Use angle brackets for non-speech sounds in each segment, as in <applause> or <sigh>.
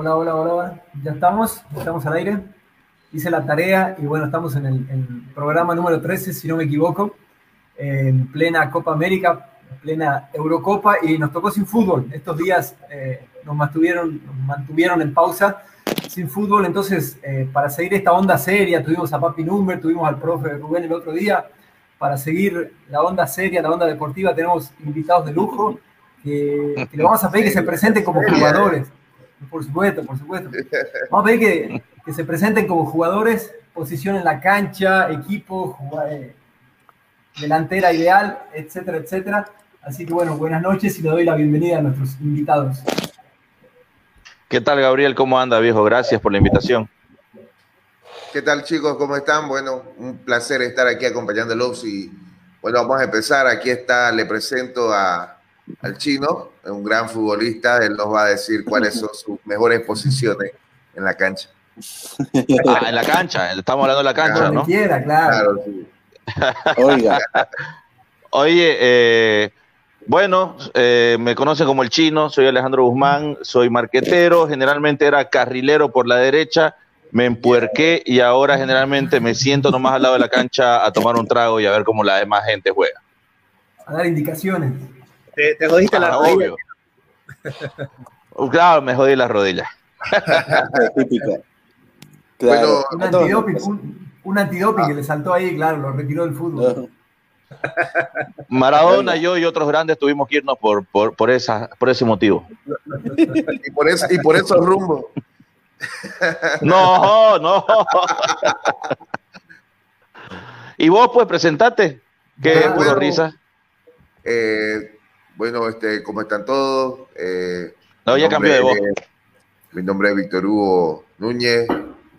Hola, hola, hola. Ya estamos, estamos al aire. Hice la tarea y bueno, estamos en el, programa número 13, si no me equivoco, en plena Copa América, en plena Eurocopa y nos tocó sin fútbol. Estos días eh, nos, mantuvieron, nos mantuvieron en pausa sin fútbol, entonces eh, para seguir esta onda seria, tuvimos a Papi Number, tuvimos al profe Rubén el otro día, para seguir la onda seria, la onda deportiva, tenemos invitados de lujo que, que le vamos a pedir que se presenten como jugadores. Por supuesto, por supuesto. Vamos a pedir que, se presenten como jugadores, posición en la cancha, equipo, eh, delantera ideal, etcétera, etcétera. Así que bueno, buenas noches y le doy la bienvenida a nuestros invitados. ¿Qué tal, Gabriel? ¿Cómo anda, viejo? Gracias por la invitación. ¿Qué tal, chicos? ¿Cómo están? Bueno, un placer estar aquí acompañándolos y bueno, vamos a empezar. Aquí está, le presento a al chino, un gran futbolista, él nos va a decir cuáles son sus mejores posiciones en la cancha. <laughs> Ah, en la cancha, estamos hablando de la cancha, ¿no? Quiera, claro. Oiga. <laughs> Oye, eh, bueno, eh, me conocen como el chino, soy Alejandro Guzmán, soy marquetero, generalmente era carrilero por la derecha, me empuerqué y ahora generalmente me siento nomás al lado de la cancha a tomar un trago y a ver cómo la demás gente juega. A dar indicaciones. Te, jodiste la ah, rodilla. <laughs> claro, me jodí la rodilla. <laughs> Claro. un antidoping, un, que le saltó ahí, claro, lo retiró del fútbol. Maradona, yo y otros grandes tuvimos que irnos por, por, por, esa, por ese motivo. <laughs> y, por ese, y por esos rumbos. No, no. y vos, pues, presentate. Qué ah, bueno, risa. Eh, bueno, este, ¿cómo están todos? Eh, no, ya cambió de voz. mi nombre es Víctor Hugo Núñez,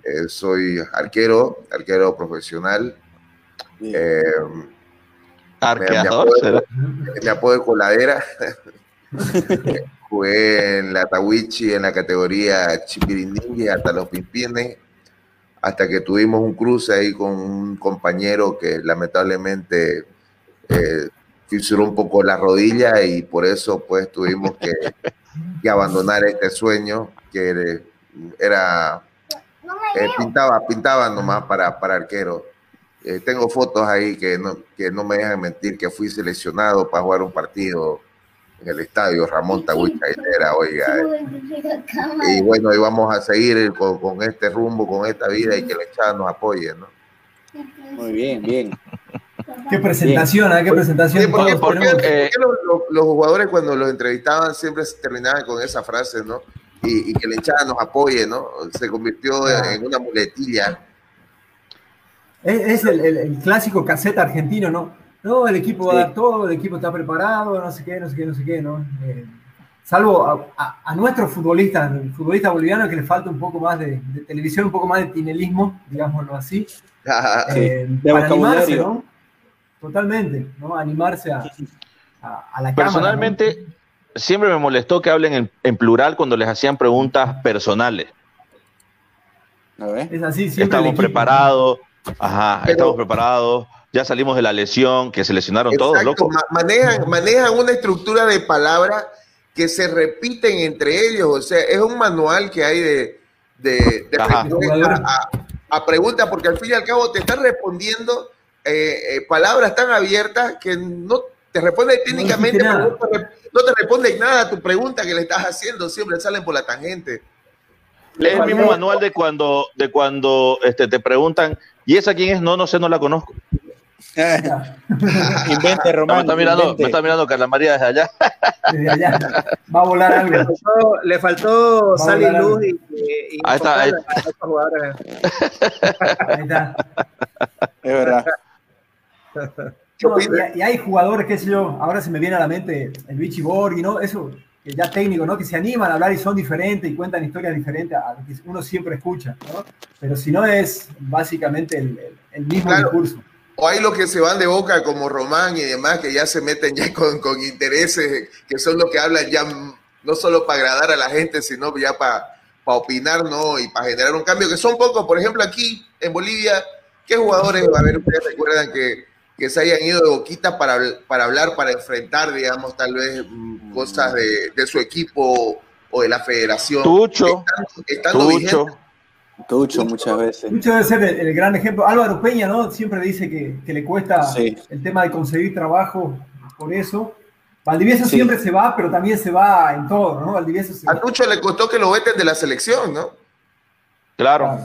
eh, soy arquero, arquero profesional. Eh, Arqueador, me, apodo de coladera. <laughs> Jugué en la Tawichi en la categoría Chipirindingui hasta los Pimpines, hasta que tuvimos un cruce ahí con un compañero que lamentablemente eh, fisuró un poco la rodilla y por eso pues tuvimos que, <laughs> abandonar este sueño que era, eh, pintaba, pintaba nomás para, para arquero. Eh, tengo fotos ahí que no, que no me dejan mentir, que fui seleccionado para jugar un partido en el estadio Ramón era, oiga. y bueno, y vamos a seguir con, este rumbo, con esta vida y que la echada nos apoye, ¿no? Muy bien, bien. Qué presentación, ¿eh? qué presentación. porque, los, jugadores cuando los entrevistaban siempre terminaban con esa frase, ¿no? Y, que la hinchada nos apoye, ¿no? Se convirtió en una muletilla. Es, el, clásico caseta argentino, ¿no? No, el equipo va a dar todo, el equipo está preparado, no sé qué, no sé qué, no sé qué, ¿no? Eh, salvo a, a, nuestros futbolistas, el futbolista boliviano que le falta un poco más de, televisión, un poco más de tinelismo, digámoslo así. <laughs> Eh, para animarse, ¿no? Totalmente, ¿no? Animarse a, a, la Personalmente, siempre me molestó que hablen en, plural cuando les hacían preguntas personales. Es así, siempre Estamos preparados, ajá, estamos preparados, ya salimos de la lesión, que se lesionaron todos, loco. manejan, manejan una estructura de palabras que se repiten entre ellos, o sea, es un manual que hay de, de, a preguntas, porque al fin y al cabo te están respondiendo eh, eh, palabras tan abiertas que no te responde técnicamente, no, te, responde nada a tu pregunta que le estás haciendo, siempre salen por la tangente. Es el mismo manual de cuando, de cuando este, te preguntan, ¿y esa quién es? No, no sé, no la conozco. <laughs> invente, Román. me, está mirando, me está mirando Carla María desde allá. Desde allá. Va a volar algo. Le faltó, sal y luz y, ahí está. Ahí. ahí está. <laughs> Es verdad y, hay jugadores, qué sé yo, ahora se me viene a la mente el Vichy Borghi, ¿no? Eso, que ya técnico, ¿no? Que se animan a hablar y son diferentes y cuentan historias diferentes a lo que uno siempre escucha, ¿no? Pero si no es básicamente el, mismo discurso. O hay los que se van de boca como Román y demás, que ya se meten ya con, con intereses, que son los que hablan ya no solo para agradar a la gente, sino ya para, para opinar, ¿no? Y para generar un cambio, que son pocos. Por ejemplo, aquí en Bolivia, ¿qué jugadores, a ver, ustedes recuerdan que que se hayan ido de boquita para, para hablar, para enfrentar, digamos, tal vez mm, cosas de, su equipo o de la federación. Tucho, estando, estando vigente, Tucho. Tucho muchas veces. Mucho debe ser el, el gran ejemplo. Álvaro Peña, ¿no? Siempre dice que, que le cuesta Sí. el tema de conseguir trabajo por eso. Valdivieso Sí. siempre se va, pero también se va en todo, ¿no? Valdivieso se a Tucho le costó que lo veten de la selección, ¿no? Claro.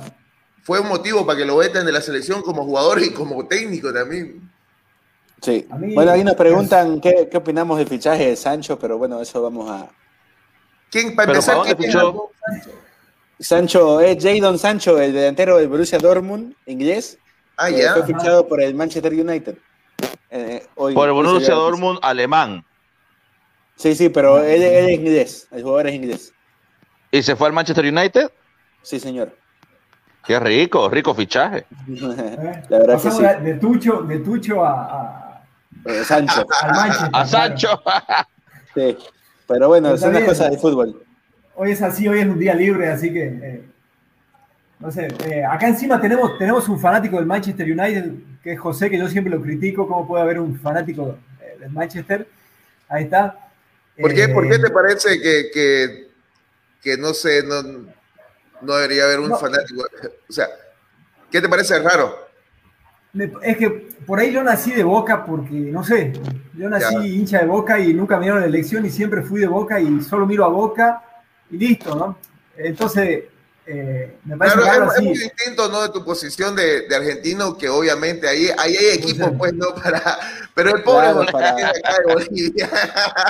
Fue un motivo para que lo veten de la selección como jugador y como técnico también. Sí. Mí- Bueno, ahí nos preguntan qué, qué opinamos del fichaje de Sancho, pero bueno, eso vamos a. ¿Quién, para Pero empezar, ¿para dónde quién fichó? Sancho es Jadon Sancho, el delantero del Borussia Dortmund, inglés. Ah, que ya. Fue fichado por el Manchester United. Eh, hoy- Por el Borussia Dortmund alemán. Sí, sí, pero él, él es inglés. El jugador es inglés. ¿Y se fue al Manchester United? Sí, señor. Qué rico, rico fichaje. ¿eh? <laughs> La verdad que Pasamos sí. de Tucho, de Tucho a, a- Eh, Sancho. al Manchester. A claro. Sancho. <laughs> Sí. Pero bueno, Pero son está las bien. cosas del fútbol. Hoy es así, hoy es un día libre, así que. eh, no sé, eh, acá encima tenemos, tenemos un fanático del Manchester United, que es José, que yo siempre lo critico. ¿Cómo puede haber un fanático eh, del Manchester? Ahí está. ¿Por qué, Eh, ¿Por qué te parece que, que, que no sé, no, no debería haber un No. fanático? O sea, ¿qué te parece raro? Me- es que por ahí yo nací de Boca porque, no sé, yo nací Ya. hincha de Boca y nunca me dieron la elección y siempre fui de Boca y solo miro a Boca y listo, ¿no? Entonces, eh, me parece Claro, es, es muy distinto, ¿no? De tu posición de, de argentino, que obviamente ahí, ahí hay equipos, ser. pues, ¿no? Para, pero el pobre Claro, José para- de acá de Bolivia,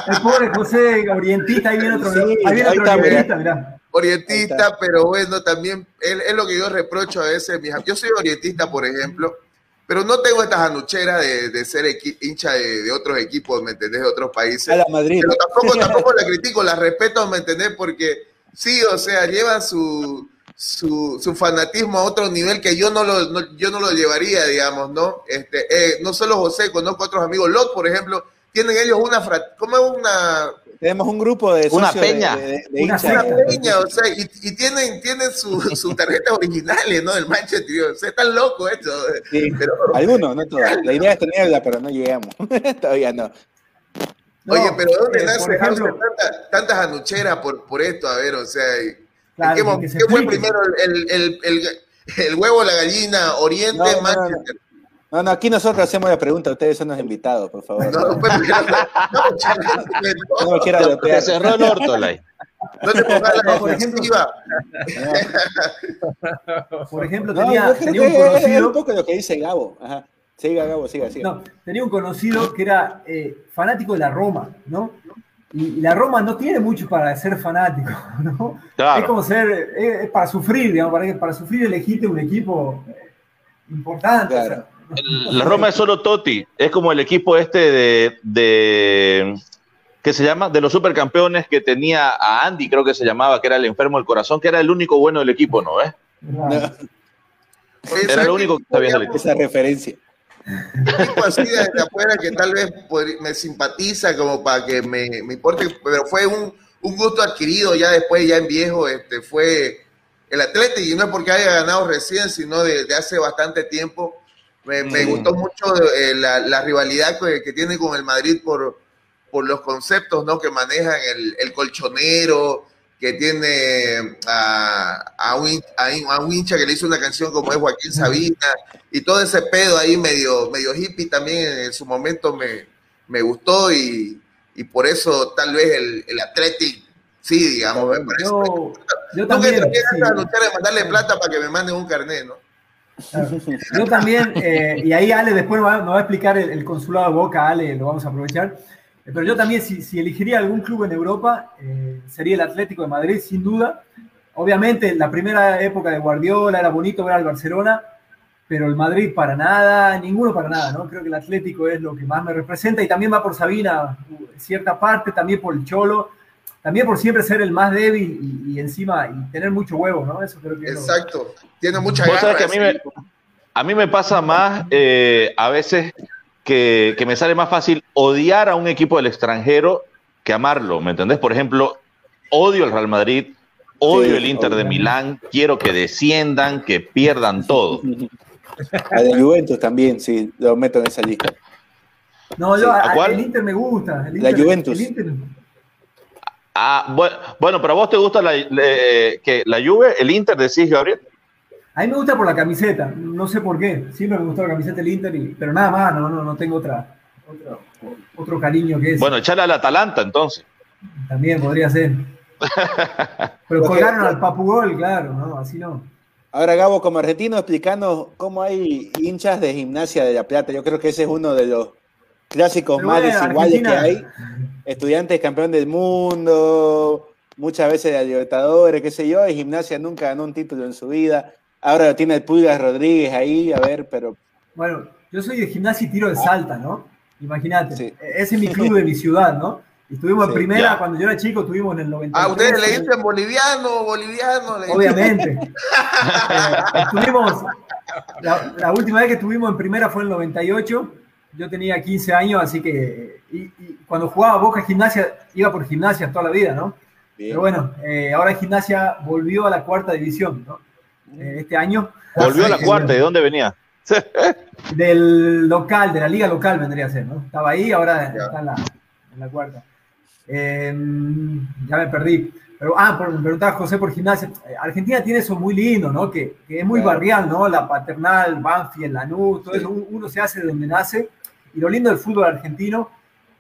El pobre José Orientista, ahí viene otro, Sí, ahí viene ahí otro está, orientista, mirá. orientista, pero bueno, también es, es lo que yo reprocho a veces. mis Yo soy orientista, por ejemplo, pero no tengo estas anucheras de, de ser equi- hincha de, de otros equipos, ¿me entendés? De otros países. A la Madrid. Pero tampoco, <laughs> tampoco la critico, la respeto, ¿me entendés? Porque sí, o sea, llevan su, su, su fanatismo a otro nivel que yo no lo, no- yo no lo llevaría, digamos, ¿no? Este, eh, no solo José, conozco a otros amigos, Lot, por ejemplo, tienen ellos una, fra- ¿cómo es una, Tenemos un grupo de Una de- peña. de, de Una peña, o sea, y, y tienen, tienen <laughs> sus su tarjetas originales, ¿no? Del Manchester, o sea, están locos esto. Sí. Pero, Algunos, no todos. <laughs> La idea es tenerla, pero no llegamos. <laughs> Todavía no. No, oye, pero ¿de dónde eh, nace por ejemplo, Hauser, tanta- tantas anucheras por, por esto? A ver, o sea, ¿en Claro, qué, fue explique. primero el, el, el, el huevo o la gallina? Oriente, No, no, no, Manchester. No, no, aquí nosotros hacemos la pregunta, ustedes son los invitados, por favor. No, no, primero- no, No me quiera Te bloquear. cerró el orto, Lai. no te pongas la No, por ejemplo. Por ejemplo, No, tenía, creo tenía un que es un conocido, poco lo que dice Gabo. Ajá. Siga, Gabo, siga, siga. no, tenía un conocido que era eh, fanático de la Roma, ¿no? Y, y la Roma no tiene mucho para ser fanático, ¿no? Claro. Es como ser, es, es para sufrir, digamos, para, para sufrir elegiste un equipo eh, importante. Claro. o sea, La Roma es solo Totti. Es como el equipo este de, de ¿qué se llama? De los supercampeones que tenía a Andy, creo que se llamaba, que era el enfermo del corazón, que era el único bueno del equipo, ¿no? ¿Eh? Oye, Era ¿sabes lo qué único que sabía del equipo. Esa referencia. tipo así desde afuera que tal vez me simpatiza como para que me, me importe, pero fue un, un gusto adquirido ya después, ya en viejo, este, fue el Atlético y no es porque haya ganado recién, sino de, de hace bastante tiempo. Me, me Mm. gustó mucho eh, la, la rivalidad que, que tiene con el Madrid por, por los conceptos ¿no? que manejan el, el colchonero, que tiene a, a, un, a a un hincha que le hizo una canción como es Joaquín Sabina, y todo ese pedo ahí medio, medio hippie también en su momento me, me gustó y, y por eso tal vez el, el Athletic, sí, digamos, me parece. Yo, también, traté sí, de luchar de mandarle plata para que me manden un carnet, ¿no? Yo también, eh, y ahí Ale después nos va, nos va a explicar el, el consulado de Boca, Ale, lo vamos a aprovechar. Eh, Pero yo también, si, si elegiría algún club en Europa, eh, sería el Atlético de Madrid, sin duda. Obviamente, la primera época de Guardiola era bonito ver al Barcelona, pero el Madrid para nada, ninguno para nada, ¿no? Creo que el Atlético es lo que más me representa y también va por Sabina, cierta parte, también por el Cholo, también por siempre ser el más débil y, y encima y tener mucho huevo, ¿no? Eso creo que lo- Exacto. Tiene mucha Vos que a mí me, a mí me pasa más eh, a veces que, que me sale más fácil odiar a un equipo del extranjero que amarlo, ¿me entendés? Por ejemplo, odio el Real Madrid, odio Sí, el Inter de. Milán, quiero que desciendan, que pierdan todo. A de Juventus también, sí, lo meto en esa lista. No, Sí, yo, ¿a a- cuál? el Inter me gusta. El La Inter- Juventus. el Inter- Ah, bueno, bueno, pero a vos te gusta la, que la Juve, el Inter, decís, Gabriel. A mí me gusta por la camiseta, no sé por qué. Siempre me gustó la camiseta del Inter, pero nada más, no, no, no tengo otra, otro cariño que es. Bueno, echarle al Atalanta entonces. También podría ser. <laughs> Pero colgaron al Papugol, claro, ¿no? Así no. Ahora, Gabo, como argentino, explicando cómo hay hinchas de gimnasia de La Plata. Yo creo que ese es uno de los clásicos más desiguales que hay. Estudiantes campeón del mundo, muchas veces de Libertadores, qué sé yo, y gimnasia nunca ganó un título en su vida. Ahora lo tiene el Pulgas Rodríguez ahí, a ver, pero. Bueno, yo soy de gimnasia y tiro de salta, ¿no? Imagínate, ese es mi club de mi ciudad, ¿no? Estuvimos en primera, cuando yo era chico, estuvimos en el 90. Ah, ustedes le dicen boliviano, boliviano. Obviamente. <laughs> Eh, estuvimos, la, última vez que estuvimos en primera fue en el 98. Yo tenía 15 años, así que y, cuando jugaba Boca Gimnasia, iba por gimnasia toda la vida, ¿no? Pero bueno, eh, ahora Gimnasia volvió a la cuarta división, ¿no? Eh, este año. Volvió a la cuarta, ¿de dónde venía? <laughs> <laughs> Del local, de la liga local vendría a ser, ¿no? Estaba ahí, ahora está en la cuarta. Em, ya me perdí. Pero, ah, me preguntaba José por gimnasia. Eh, Argentina tiene eso muy lindo, ¿no? Que, es muy barrial, ¿no? La paternal, Banfield, Lanús, todo eso. Uno se hace de donde nace. Y lo lindo del fútbol argentino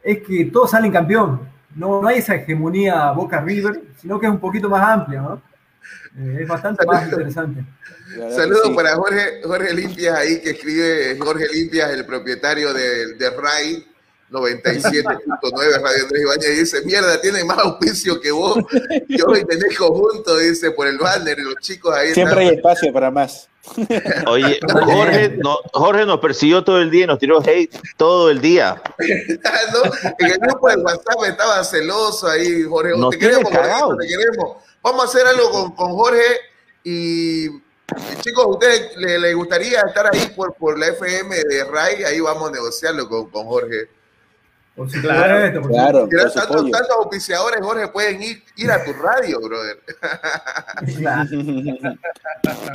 es que todos salen campeón. No, no hay esa hegemonía Boca River, sino que es un poquito más amplia, ¿no? Eh, es bastante más interesante. Saludos para Jorge, Jorge Limpias ahí que escribe Jorge Limpias, el propietario de, de RAI 97.9 Radio Andrés Ibañez dice, mierda, tiene más auspicio que vos. Y hoy tenés conjunto, dice, por el banner, los chicos ahí. Siempre hay espacio para más. <laughs> Oye, Jorge, Jorge nos persiguió todo el día y nos tiró hate todo el día. En el grupo de WhatsApp estaba celoso ahí, Jorge. te queremos, te queremos. Vamos a hacer algo con, con Jorge y chicos, ¿a ustedes les, gustaría estar ahí por, por la FM de RAI? Ahí vamos a negociarlo con, con Jorge. Por claro, claro tantos, tantos auspiciadores, Jorge, pueden ir, ir a tu radio, brother. <laughs>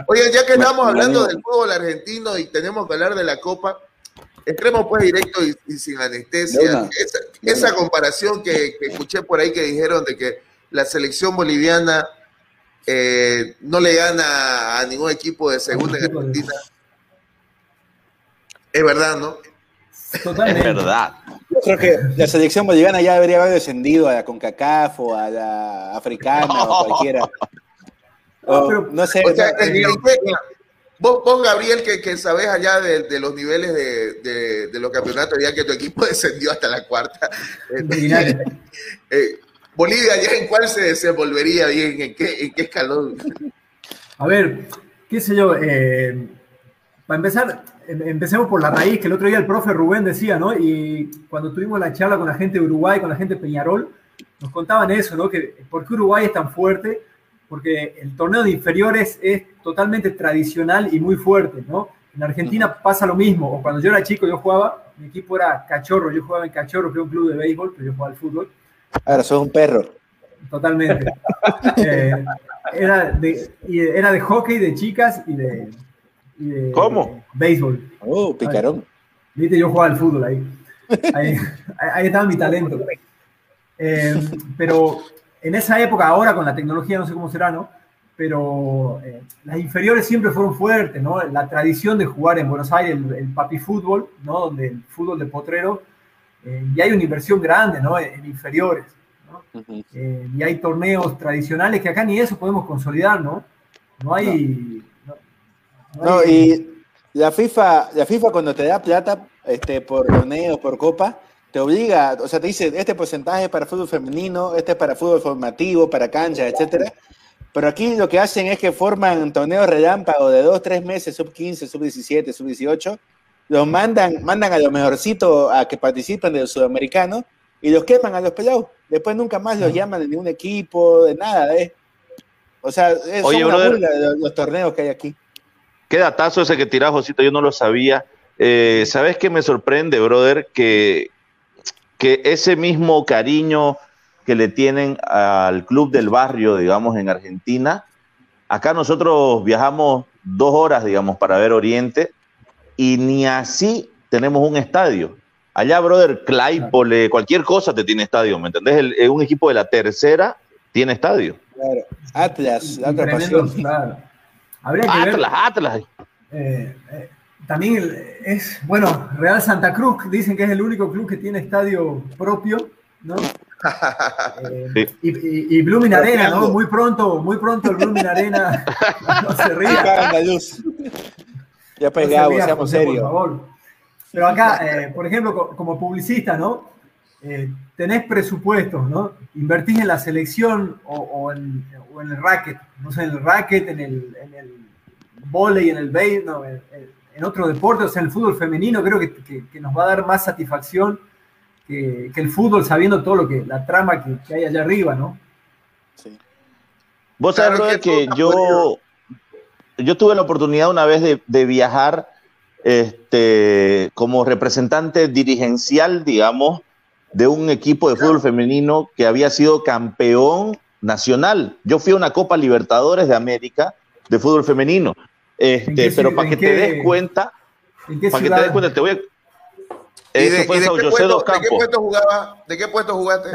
Oye, ya que estamos hablando del fútbol argentino y tenemos que hablar de la Copa, entremos pues directo y, sin anestesia. Esa, comparación que, escuché por ahí que dijeron de que la selección boliviana eh, no le gana a ningún equipo de segunda en Argentina. Es verdad, ¿no? Totalmente. Es verdad. Creo que la selección boliviana ya debería haber descendido a la CONCACAF o a la africana o cualquiera. no sé. vos, Gabriel, que, que sabés allá de, los niveles de, los campeonatos, ya que tu equipo <laughs> descendió hasta la cuarta. Este, <laughs> eh, Bolivia, ¿ya en cuál se desenvolvería bien? ¿En qué, en qué escalón? A ver, qué sé yo. Eh, para empezar, Em, empecemos por la raíz, que el otro día el profe Rubén decía, ¿no? Y cuando tuvimos la charla con la gente de Uruguay, con la gente de Peñarol, nos contaban eso, ¿no? Que por qué Uruguay es tan fuerte, porque el torneo de inferiores es totalmente tradicional y muy fuerte, ¿no? En Argentina pasa lo mismo, o cuando yo era chico yo jugaba, mi equipo era Cachorro, yo jugaba en Cachorro, que es un club de béisbol, pero yo jugaba al fútbol. Ahora sos un perro. Totalmente. <laughs> Eh, era, de, era de hockey de chicas y de, ¿Cómo? Béisbol. Oh, picarón. Viste, yo jugaba al fútbol <laughs> ahí. Ahí, estaba mi talento. Eh, pero en esa época, ahora con la tecnología, no sé cómo será, ¿no? Pero eh, las inferiores siempre fueron fuertes, ¿no? La tradición de jugar en Buenos Aires, el, papi fútbol, ¿no? Donde el fútbol de potrero, eh, y hay una inversión grande, ¿no? En, inferiores, ¿no? y hay torneos tradicionales que acá ni eso podemos consolidar, ¿no? No hay, no, y la FIFA, la FIFA cuando te da plata este, por torneo, por copa, te obliga, o sea, te dice, este porcentaje es para fútbol femenino, este es para fútbol formativo, para cancha, etcétera. Pero aquí lo que hacen es que forman torneos relámpagos de dos, tres meses, sub 15, sub 17, sub 18. Los mandan, mandan a los mejorcitos a que participen del sudamericano y los queman a los pelados. Después nunca más los llaman de ningún equipo, de nada, ¿eh? O sea, es una burla los torneos que hay aquí. Qué datazo ese que tirás, Josito, yo no lo sabía. Eh, ¿Sabes qué me sorprende, brother? Que, que ese mismo cariño que le tienen al club del barrio, digamos, en Argentina, acá nosotros viajamos dos horas, digamos, para ver Oriente y ni así tenemos un estadio. Allá, brother, Claypole, cualquier cosa te tiene estadio, ¿me entendés? un equipo de la tercera tiene estadio. Claro. Atlas, la otra pasión. Claro. Atlas, Atlas. Eh, eh, también es, bueno, Real Santa Cruz, dicen que es el único club que tiene estadio propio, ¿no? <laughs> Eh, y, y, Blooming Arena, ¿no? Muy pronto, muy pronto el Blooming Arena <laughs> <laughs> no se ría. Ya pegamos, no seamos serios. Pero acá, eh, por ejemplo, como publicista, ¿no? Tenés presupuestos, ¿no? Invertís en la selección o, en, el racket, no sé, en el racket, en el, en el volei, en el no, en, otro deporte, o sea, en el fútbol femenino, creo que, que nos va a dar más satisfacción que, el fútbol sabiendo todo lo que, la trama que, hay allá arriba, ¿no? Sí. Vos sabés que, yo, yo tuve la oportunidad una vez de, viajar este, como representante dirigencial, digamos, de un equipo de fútbol femenino que había sido campeón nacional. Yo fui a una Copa Libertadores de América de fútbol femenino. Este, pero para que te des cuenta, para que te des cuenta, te voy a, de, qué puesto, jugaba? ¿De qué puesto jugaste?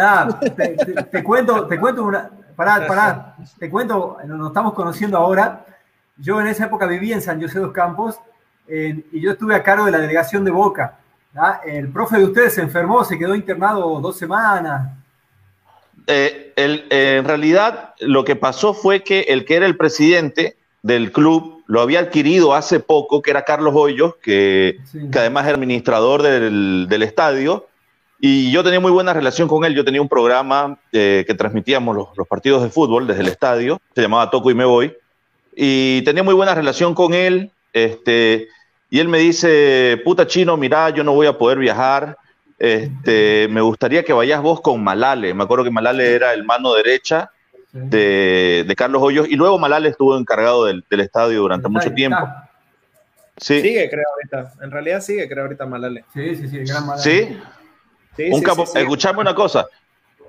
te, cuento, te cuento una. Pará, pará. Te cuento, nos estamos conociendo ahora. Yo en esa época vivía en San José dos Campos y yo estuve a cargo de la delegación de Boca. El profe de ustedes se enfermó, se quedó internado dos semanas. Eh, eh, en realidad, lo que pasó fue que el que era el presidente del club lo había adquirido hace poco, que era Carlos Hoyos, que, además era administrador del, estadio, y yo tenía muy buena relación con él. Yo tenía un programa eh, que transmitíamos los, partidos de fútbol desde el estadio, se llamaba Toco y Me Voy, y tenía muy buena relación con él. Este, y él me dice, puta chino, mira, yo no voy a poder viajar, este, me gustaría que vayas vos con Malale. Me acuerdo que Malale era el mano derecha de, Carlos Hoyos y luego Malal estuvo encargado del, estadio durante mucho tiempo. Sí. Sigue, creo, ahorita. En realidad sigue, creo, ahorita Malale. Sí, sí, sí, gran Malale. Sí. sí un Escuchame una cosa.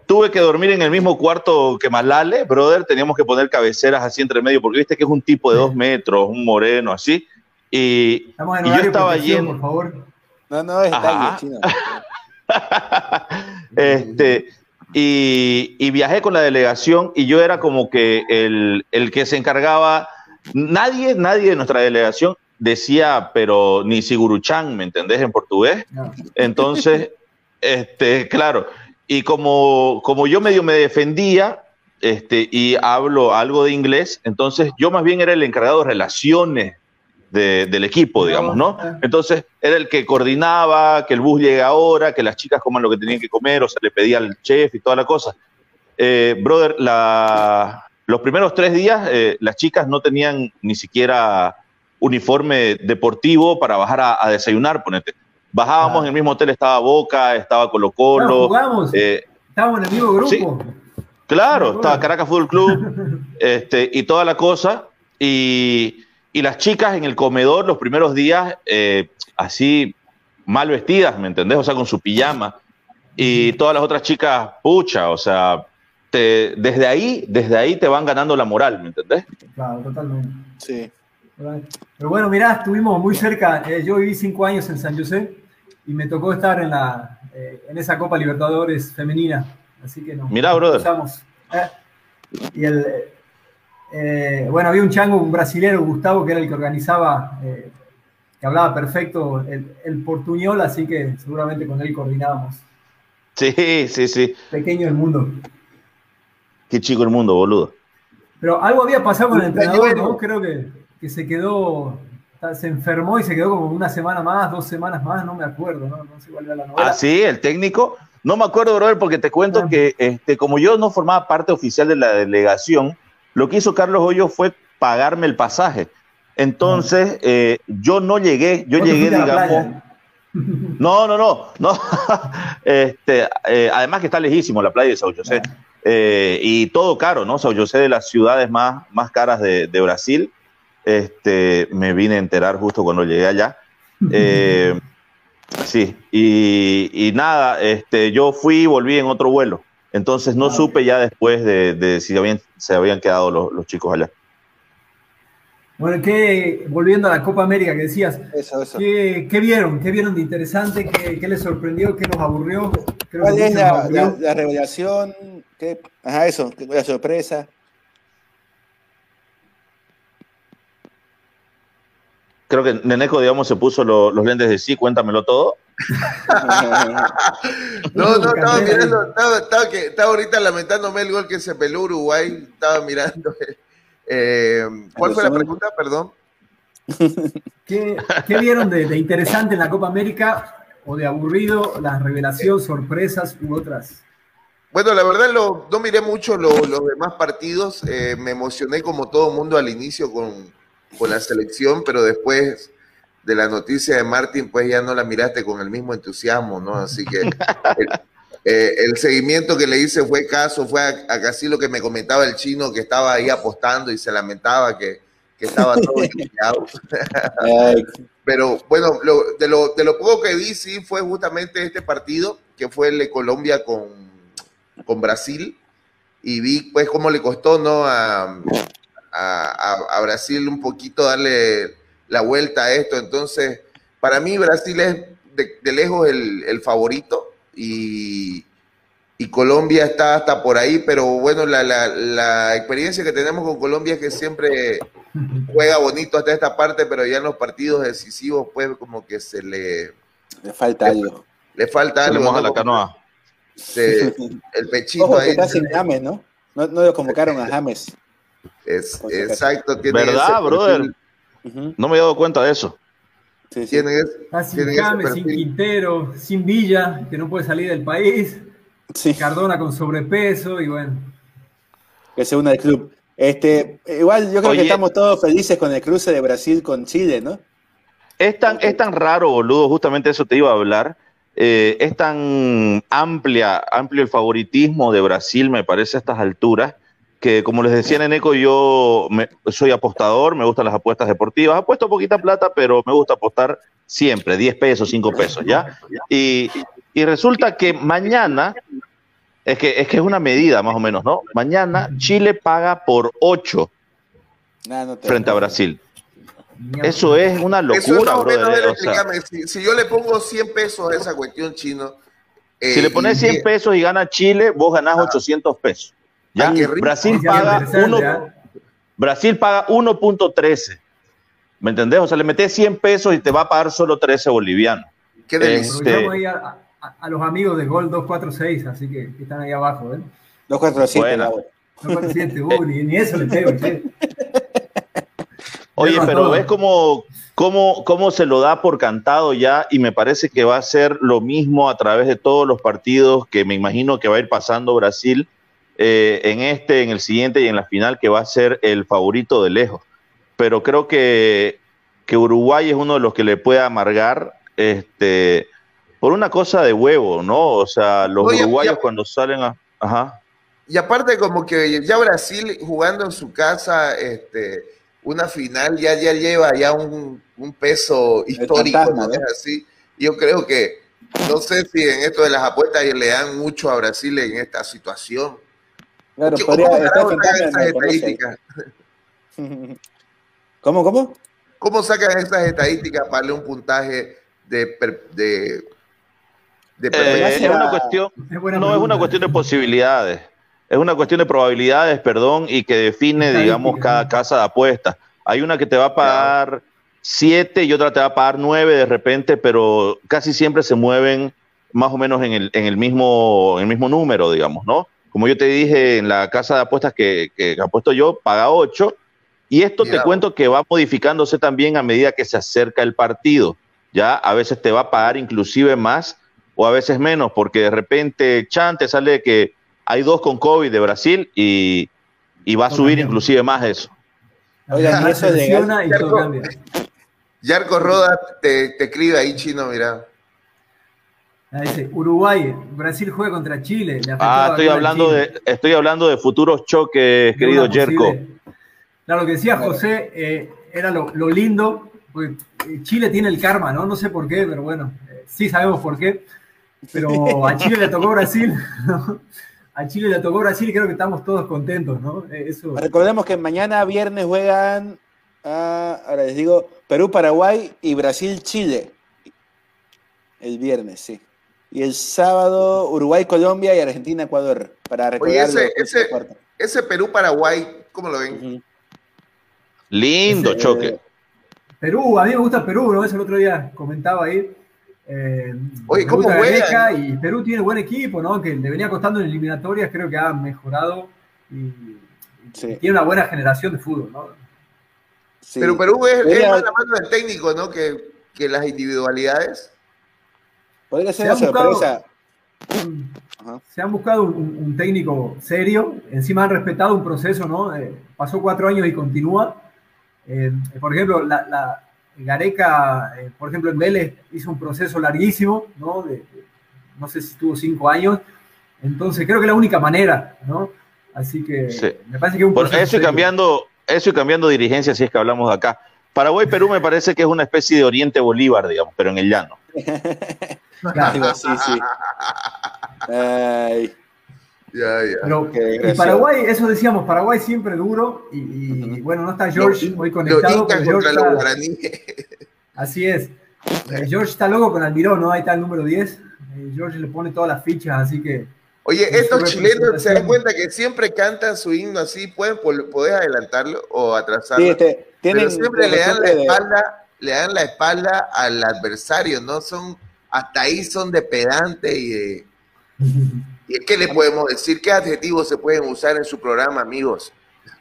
Tuve que dormir en el mismo cuarto que Malale, brother. Teníamos que poner cabeceras así entre medio, porque viste que es un tipo de dos metros, un moreno así. Y, y yo estaba allí. Por favor. No, no, está chino. <laughs> este, y, viajé con la delegación y yo era como que el, que se encargaba, nadie, nadie de nuestra delegación decía, pero ni Siguruchan, ¿me entendés en portugués? Entonces, <laughs> este, claro, y como, como yo medio me defendía, este, y hablo algo de inglés, entonces yo más bien era el encargado de relaciones del equipo, digamos, ¿no? Entonces era el que coordinaba que el bus llegue ahora, que las chicas coman lo que tenían que comer, o se le pedía al chef y toda la cosa. Eh, brother, los primeros tres días eh, las chicas no tenían ni siquiera uniforme deportivo para bajar a, desayunar, ponete. Bajábamos en el mismo hotel, estaba Boca, estaba Colo Colo. Eh, estábamos en el mismo grupo. claro, estaba Caracas Fútbol Club <laughs> este, y toda la cosa. Y, y las chicas en el comedor los primeros días, eh, así mal vestidas, ¿me entendés? O sea, con su pijama. Y todas las otras chicas, pucha, o sea, desde ahí, desde ahí te van ganando la moral, ¿me entendés? Claro, totalmente. Sí. Pero bueno, mirá, estuvimos muy cerca. Eh, yo viví cinco años en San José y me tocó estar en, la, eh, en esa Copa Libertadores femenina. Así que nos Mirá, brother. y el, eh, bueno, había un chango, un brasilero, Gustavo, que era el que organizaba, eh, que hablaba perfecto el, portuñol, así que seguramente con él coordinábamos. Sí, sí, sí. Pequeño el mundo. Qué chico el mundo, boludo. Pero algo había pasado con el entrenador, ¿no? Creo que, se quedó, se enfermó y se quedó como una semana más, dos semanas más, no me acuerdo, ¿no? No sé cuál era la novela. Ah, sí, el técnico. No me acuerdo, brother, porque te cuento ah. que este, como yo no formaba parte oficial de la delegación, lo que hizo Carlos Hoyo fue pagarme el pasaje. Entonces, eh, yo no llegué, yo llegué, digamos. No, no, no, no. <laughs> este, eh, además que está lejísimo la playa de Sao José. Eh, y todo caro, ¿no? Sao José de las ciudades más, más caras de, Brasil. Este, me vine a enterar justo cuando llegué allá. <laughs> sí, y, y, nada, este, yo fui y volví en otro vuelo. Entonces no ah, supe ya después de, si habían, se habían quedado los, chicos allá. Bueno, ¿qué, volviendo a la Copa América que decías, ¿qué, vieron? ¿Qué vieron de interesante? ¿Qué, les sorprendió? ¿Qué nos aburrió? ¿Cuál es la, revelación? ¿Qué? Ajá, eso, la sorpresa. Creo que Neneco, digamos, se puso los lentes de sí, cuéntamelo todo. <laughs> no, no, estaba mirando, estaba, que, estaba, ahorita lamentándome el gol que se peló Uruguay, estaba mirando. Eh, ¿Cuál fue la pregunta? Perdón. ¿Qué, vieron de, interesante en la Copa América o de aburrido, las revelaciones, sorpresas u otras? Bueno, la verdad no miré mucho los demás partidos, eh, me emocioné como todo mundo al inicio con, con la selección, pero después de la noticia de Martín, pues ya no la miraste con el mismo entusiasmo, ¿no? Así que <laughs> eh, el, seguimiento que le hice fue caso, fue a, casi lo que me comentaba el chino que estaba ahí apostando y se lamentaba que, estaba todo <laughs> iniciado. Pero bueno, de, lo, de lo poco que vi, sí, fue justamente este partido, que fue el de Colombia con, con Brasil, y vi pues cómo le costó, ¿no? A, a, Brasil un poquito darle la vuelta a esto. Entonces, para mí Brasil es de, lejos el, favorito y, Colombia está hasta por ahí, pero bueno, la, experiencia que tenemos con Colombia es que siempre juega bonito hasta esta parte, pero ya en los partidos decisivos, pues como que se le... Le falta algo. Le falta algo. a la canoa. el pechito ahí. Está sin James, ¿no? ¿no? No lo convocaron a James. Es, exacto. ¿Verdad, brother? No me he dado cuenta de eso. Sí, sin James, sin Quintero, sin Villa, que no puede salir del país. Cardona con sobrepeso y bueno. Que se una del club. Este, igual yo creo que estamos todos felices con el cruce de Brasil con Chile, ¿no? Es tan, es tan raro, boludo, justamente eso te iba a hablar. Eh, es tan amplia, amplio el favoritismo de Brasil, me parece, a estas alturas, que como les decía en Eco, yo soy apostador, me gustan las apuestas deportivas, apuesto poquita plata, pero me gusta apostar siempre, 10 pesos, 5 pesos, ¿ya? Y, resulta que mañana, es que, es que es una medida más o menos, ¿no? Mañana Chile paga por 8 frente a Brasil. Eso es una locura, brother. si, yo le pongo 100 pesos a esa cuestión chino. si le pones 100 pesos y gana Chile, vos ganás 800 pesos. ¿Ya? Brasil, paga Brasil paga 1.13. ¿Me entendés? O sea, le metes 100 pesos y te va a pagar solo 13 bolivianos. Qué este, a, a, los amigos de Gol 246, así que, están ahí abajo, ¿eh? 247, 247, uh, ni, ni, eso le pego, che. <laughs> Oye, pero ves cómo, cómo, cómo se lo da por cantado ya y me parece que va a ser lo mismo a través de todos los partidos que me imagino que va a ir pasando Brasil eh, en este, en el siguiente y en la final, que va a ser el favorito de lejos. Pero creo que, que Uruguay es uno de los que le puede amargar este, por una cosa de huevo, ¿no? O sea, los uruguayos cuando salen a... Ajá. Y aparte como que ya Brasil jugando en su casa, este, una final ya, ya lleva ya un, peso histórico, así. Yo creo que, no sé si en esto de las apuestas le dan mucho a Brasil en esta situación. Claro, podría ¿Cómo esas estadísticas? ¿Cómo, cómo? ¿Cómo sacan esas estadísticas para darle un puntaje de, de, de eh, es una cuestión, no es una cuestión de posibilidades, es una cuestión de probabilidades, perdón, y que define, digamos, cada casa de apuestas. Hay una que te va a pagar 7 y otra te va a pagar 9 de repente, pero casi siempre se mueven más o menos en el, en el, mismo, en el mismo número, digamos, ¿no? Como yo te dije en la casa de apuestas que, que apuesto yo, paga 8. Y esto te cuento que va modificándose también a medida que se acerca el partido. Ya a veces te va a pagar inclusive más o a veces menos, porque de repente, Chan, te sale que hay dos con COVID de Brasil y, y va a subir inclusive más eso. Oigan, eso y todo cambia. Yarco Roda te, te escribe ahí, chino, mira. Uruguay, Brasil juega contra Chile. ah, estoy hablando, de, estoy hablando de futuros choques, querido Jerko. Claro, lo que decía José eh, era lo, lindo, porque eh, Chile tiene el karma, ¿no? No sé por qué, pero bueno, eh, sí sabemos por qué. Pero a <laughs> Chile le tocó Brasil. A Chile le tocó Brasil y creo que estamos todos contentos, ¿no? Recordemos que mañana viernes juegan Ah, ahora les digo, Perú, Paraguay y Brasil, Chile. El viernes, sí. Y el sábado, Uruguay, Colombia y Argentina, Ecuador. Para recordar ese, ese-. Ese Perú-Paraguay, ¿cómo lo ven? Lindo Ese- choque. Perú, a mí me gusta Perú, ¿no? Eso el otro día comentaba ahí. Eh, Oye, ¿cómo? Gareca Y Perú tiene buen equipo, ¿no? Que le venía costando en eliminatorias, creo que ha mejorado y, tiene una buena generación de fútbol, ¿no? Sí. Pero Perú es, es más la mano del técnico, ¿no? Que, que las individualidades. Podría ser Se una buscado- sorpresa. Se han buscado un, un técnico serio, encima han respetado un proceso, ¿no? Eh, pasó cuatro años y continúa. Eh, por ejemplo, la, la- Gareca, eh, por ejemplo, en Vélez hizo un proceso larguísimo, ¿no? De- de- no sé si tuvo cinco años. Entonces, creo que es la única manera, ¿no? Así que Sí. me parece que es un Bueno, proceso eso y cambiando, eso y cambiando dirigencia, si es que hablamos de acá. Paraguay, Perú me parece que es una especie de Oriente Bolívar, digamos, pero en el llano. <laughs> Claro. Algo así, sí. Ay, Ya, ya. Pero, y. Paraguay, eso decíamos, Paraguay siempre duro y, bueno, no está George Los- hoy conectado, pero George está, guaraníes. así es. Eh, George está loco con Almirón, ¿no? Ahí está el número 10. Eh, George le pone todas las fichas, así que Oye, estos chilenos se dan cuenta que siempre cantan su himno así, pueden podés adelantarlo o atrasarlo, sí, este, tienen pero siempre le dan la de- espalda, le dan la espalda al adversario, ¿no? Son, hasta ahí son de pedante y de, <laughs> y ¿qué le podemos decir? ¿Qué adjetivos se pueden usar en su programa, amigos?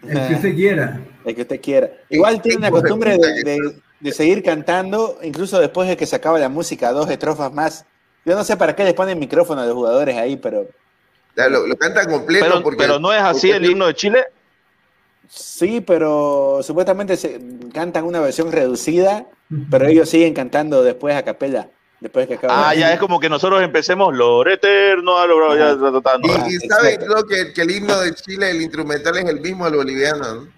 el que usted quiera. El que usted quiera. Igual tiene la costumbre de, que de- de seguir cantando, incluso después de que se acaba la música, dos estrofas más. Yo no sé para qué les ponen micrófono a los jugadores ahí, pero Ya, lo, lo cantan completo Pero, porque pero no es así el himno de Chile. sí, pero supuestamente se cantan una versión reducida, pero ellos siguen cantando después a capela, después de que acaba. Ah, ya es como que nosotros empecemos lo eterno a lo bravo, ya, ta, ta, ta, no. Y, y saben Exacto. lo que, que el himno de Chile, el instrumental es el mismo al boliviano, ¿no?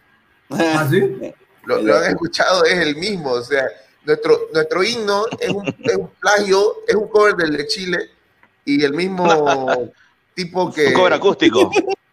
¿Ah, sí? Lo, lo han escuchado, es el mismo. O sea, nuestro, nuestro himno es un, <laughs> es un plagio, es un cover del de Chile y el mismo <laughs> tipo que. Un cover acústico. <laughs>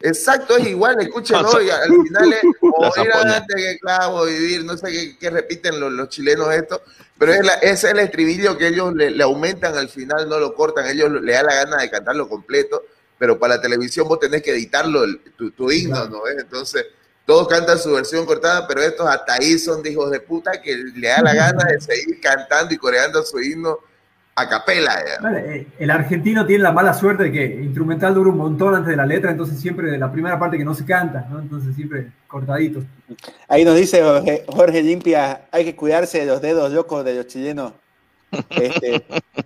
Exacto, es igual, escúchenlo <laughs> y al final es <laughs> zapoña. antes que clavo, vivir, no sé qué, qué repiten los, los chilenos esto, pero es la, es el estribillo que ellos le, le aumentan al final, no lo cortan, ellos le da la gana de cantarlo completo, pero para la televisión vos tenés que editarlo, el- tu, tu himno. ¿no ves? Entonces, todos cantan su versión cortada, pero estos hasta ahí son de hijos de puta que le da la gana de seguir cantando y coreando su himno a capela. Vale, eh, el argentino tiene la mala suerte de que instrumental dura un montón antes de la letra, entonces siempre de la primera parte que no se canta, ¿no? Entonces siempre cortadito. Ahí nos dice Jorge, Jorge Limpia, hay que cuidarse de los dedos locos de los chilenos. <laughs> Este,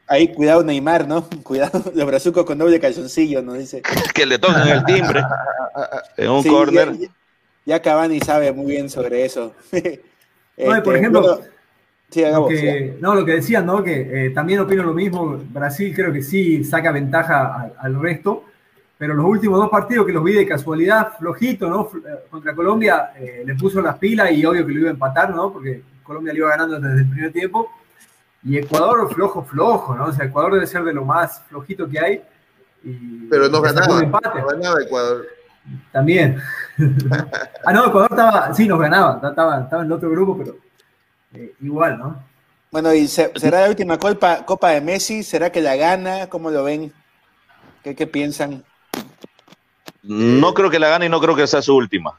ahí cuidado Neymar, ¿no? <laughs> Cuidado los brazucos con doble calzoncillo, nos dice. <laughs> que le tocan el timbre en un Sí, corner. Ya, ya Cavani sabe muy bien sobre eso. No, y por Este, ejemplo, bueno, sí, Lo hagamos, que, no, lo que decían, ¿no? Que eh, también opino lo mismo. Brasil creo que sí saca ventaja al, al resto, pero los últimos dos partidos que los vi de casualidad, flojito, ¿no? Eh, Contra Colombia eh, le puso las pilas y obvio que lo iba a empatar, ¿no? Porque Colombia le iba ganando desde el primer tiempo. Y Ecuador flojo, flojo, ¿no? O sea, Ecuador debe ser de lo más flojito que hay. Y Pero no ganaba, no ganaba Ecuador. También. <laughs> ah, no, Ecuador estaba, sí, nos ganaba, estaba, estaba en el otro grupo, pero eh, igual, ¿no? Bueno, ¿y se- será la última copa, copa de Messi? ¿Será que la gana? ¿Cómo lo ven? ¿Qué, qué piensan? No creo que la gane y no creo que sea su última.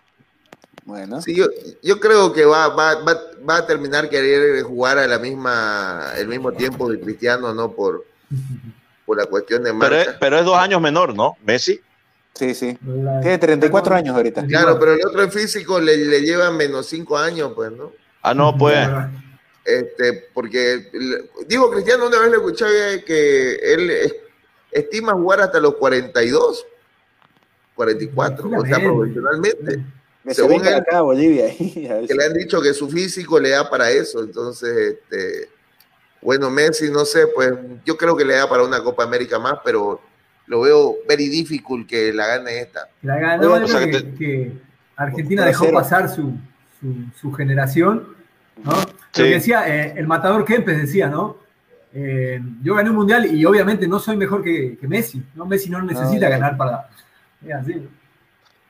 Bueno, Sí, yo, yo creo que va, va, va, va a terminar querer jugar a la misma, el mismo tiempo de Cristiano, ¿no? Por, por la cuestión de Pero es, pero es dos años menor, ¿no? Messi. sí, sí. Tiene 34 años ahorita. Claro, pero el otro en físico le, le lleva menos cinco años, pues, ¿no? Ah, no, pues. Este, porque, digo, Cristiano una vez le escuché que él es- estima jugar hasta los 42, 44, o sea, profesionalmente. Se Según él- acá a Bolivia. <laughs> que le han dicho que su físico le da para eso. Entonces, este, bueno, Messi, no sé, pues yo creo que le da para una Copa América más, pero lo veo very difficult que la gane esta. La O yo sea, creo que Argentina dejó pasar su, su, su generación, ¿no? Sí. Lo que decía, eh, el matador Kempes decía, ¿no? Eh, yo gané un mundial y obviamente no soy mejor que, que Messi, ¿no? Messi no necesita Ah, ganar para... Es así.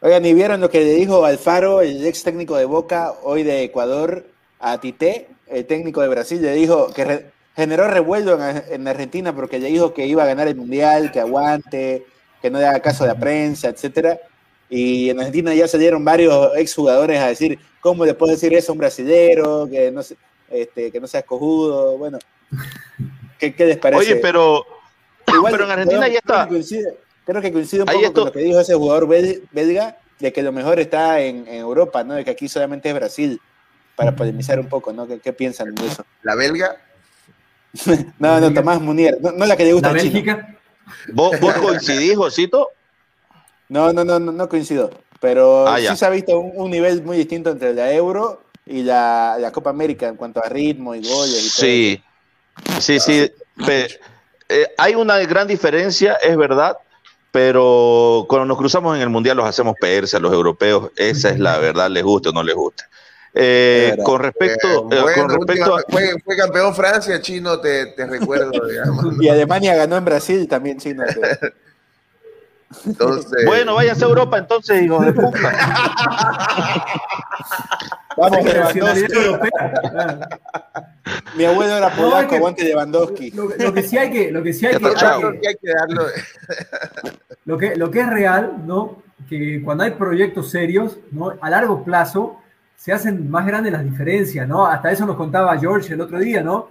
Oigan, ¿y vieron lo que le dijo Alfaro, el ex técnico de Boca, hoy de Ecuador, a Tite, el técnico de Brasil? Le dijo que generó revuelo en, Argentina porque le dijo que iba a ganar el Mundial, que aguante, que no le haga caso a la prensa, etcétera. Y en Argentina ya salieron varios exjugadores a decir, ¿cómo le puedo decir eso a un brasilero? Que no, este, que no sea cojudo. Bueno, ¿qué, les parece? Oye, pero, pero en Argentina ya está. Creo que coincide un poco con lo que dijo ese jugador belga, de que lo mejor está en, Europa, ¿no? De que aquí solamente es Brasil, para polemizar un poco, ¿no? ¿Qué, piensan de eso? ¿La belga? <laughs> no, no, Tomás Munier, no, la que le gusta ¿La Bélgica? ¿Vos, ¿Vos, coincidís, Josito? No, no, no, no, coincido. Pero ah, sí se ha visto un, nivel muy distinto entre la Euro y la, la, Copa América en cuanto a ritmo y goles y sí. todo. Sí, sí, sí. Eh, hay una gran diferencia, es verdad, pero cuando nos cruzamos en el mundial los hacemos persa a los europeos, esa es la verdad, les guste o no les guste. Eh, con respecto, eh, con respecto a... fue, campeón Francia, chino, te, te recuerdo. <laughs> y Alemania ganó en Brasil también, chino. <laughs> Entonces... Bueno, váyanse a Europa entonces, hijo de puta. <laughs> Vamos, Lewandowski. Mi abuelo era polaco, aguante Lewandowski. Lo, lo, que sí hay que, lo que sí hay que, hay que darlo. lo que, lo que es real, ¿no? Que cuando hay proyectos serios, ¿no? A largo plazo se hacen más grandes las diferencias, ¿no? Hasta eso nos contaba George el otro día, ¿no?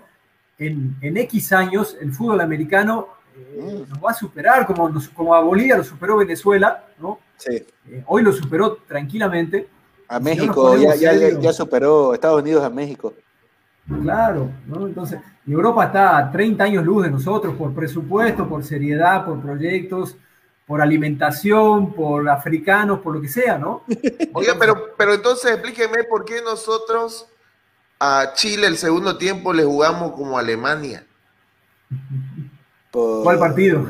En, en X años el fútbol americano eh, nos va a superar, como, como a Bolivia lo superó Venezuela, ¿no? Sí. Eh, hoy lo superó tranquilamente. A México, ya, ya, ya, superó Estados Unidos a México. Claro, ¿no? Entonces, Europa está a 30 años luz de nosotros por presupuesto, por seriedad, por proyectos, por alimentación, por africanos, por lo que sea, ¿no? <laughs> Oiga, pero, pero entonces explíqueme por qué nosotros a Chile el segundo tiempo le jugamos como Alemania. <laughs> ¿Cuál partido?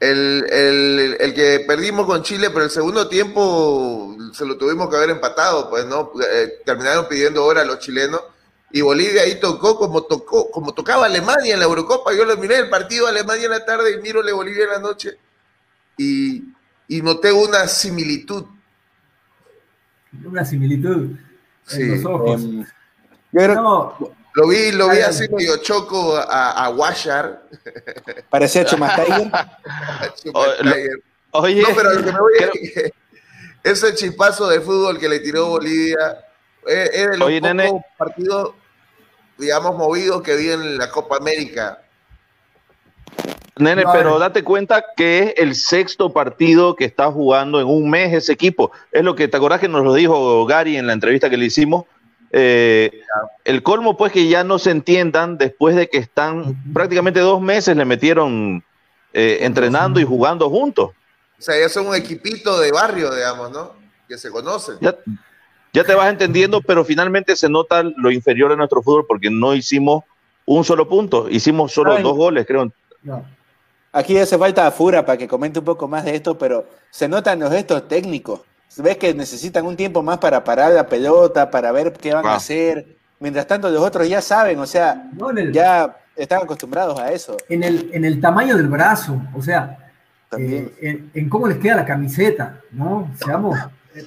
El, el, que perdimos con Chile, pero el segundo tiempo se lo tuvimos que haber empatado, pues, ¿no? Eh, terminaron pidiendo hora a los chilenos y Bolivia ahí tocó como tocó, como tocaba Alemania en la Eurocopa. Yo lo miré el partido de Alemania en la tarde y miro Bolivia en la noche y, y noté una similitud. Una similitud en los ojos. Em, lo vi, lo vi así medio choco a, a Washar. Parecía <laughs> Chumastayer. Oye, no, pero lo que me voy a ese chispazo de fútbol que le tiró Bolivia es, de los pocos partidos, digamos, movidos que vi en la Copa América. Nene, pero date cuenta que es el sexto partido que está jugando en un mes ese equipo. Es lo que te acordás que nos lo dijo Gary en la entrevista que le hicimos eh, el colmo, pues, que ya no se entiendan después de que están prácticamente dos meses le metieron eh, entrenando y jugando juntos. O sea, ya son un equipito de barrio, digamos, ¿no? Que se conocen. Ya, te vas entendiendo, pero finalmente se nota lo inferior de nuestro fútbol porque no hicimos un solo punto, hicimos solo dos goles, creo. Aquí hace falta Fura para que comente un poco más de esto, pero se notan los gestos técnicos ves que necesitan un tiempo más para parar la pelota, para ver qué van a hacer. Mientras tanto, los otros ya saben, o sea, ya están acostumbrados a eso. En el, en el tamaño del brazo, o sea, eh, en, cómo les queda la camiseta, ¿no? Seamos. Eh,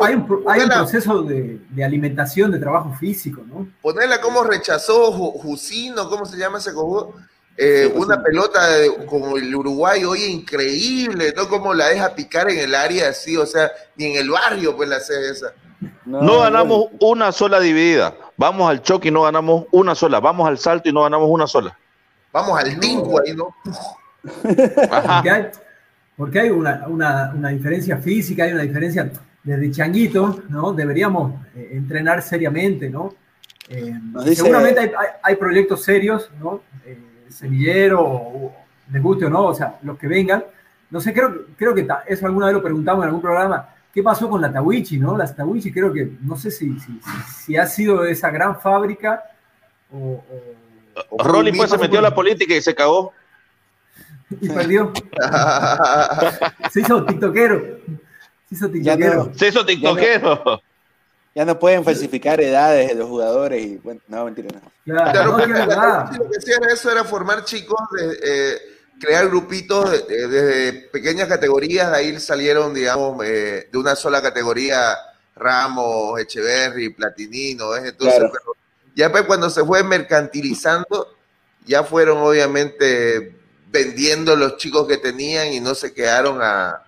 hay, un, proceso de, alimentación, de trabajo físico, ¿no? Ponerla como rechazó Jusino, ¿cómo se llama ese cojudo? Eh, una pelota como el Uruguay, hoy increíble, ¿no? Como la deja picar en el área así, o sea, ni en el barrio pues la hace esa. No, ganamos una sola dividida. Vamos al choque y no ganamos una sola. Vamos al salto y no ganamos una sola. Vamos al tinco ahí, ¿no? Porque hay, una, diferencia física, hay una diferencia desde changuito, ¿no? Deberíamos eh, entrenar seriamente, ¿no? Eh, seguramente hay, hay, proyectos serios, ¿no? Semillero, o, les guste o no, o sea, los que vengan. No sé, creo, creo que eso alguna vez lo preguntamos en algún programa. ¿Qué pasó con la Tawichi, no? La Tawichi creo que, no sé si, si, si ha sido esa gran fábrica o... o, Rolly pues se metió a la política y se cagó. Y perdió. <laughs> se hizo tiktokero. Se hizo tiktokero. se hizo tiktokero ya no pueden falsificar edades de los jugadores y bueno, no, mentira, no. Claro, lo que hacían eso era formar chicos de, crear grupitos desde pequeñas categorías, de ahí salieron, digamos, eh, de una sola categoría, Ramos, Echeverry, Platinino, entonces, ya pues cuando se fue mercantilizando, ya fueron obviamente vendiendo los chicos que tenían y no se quedaron a,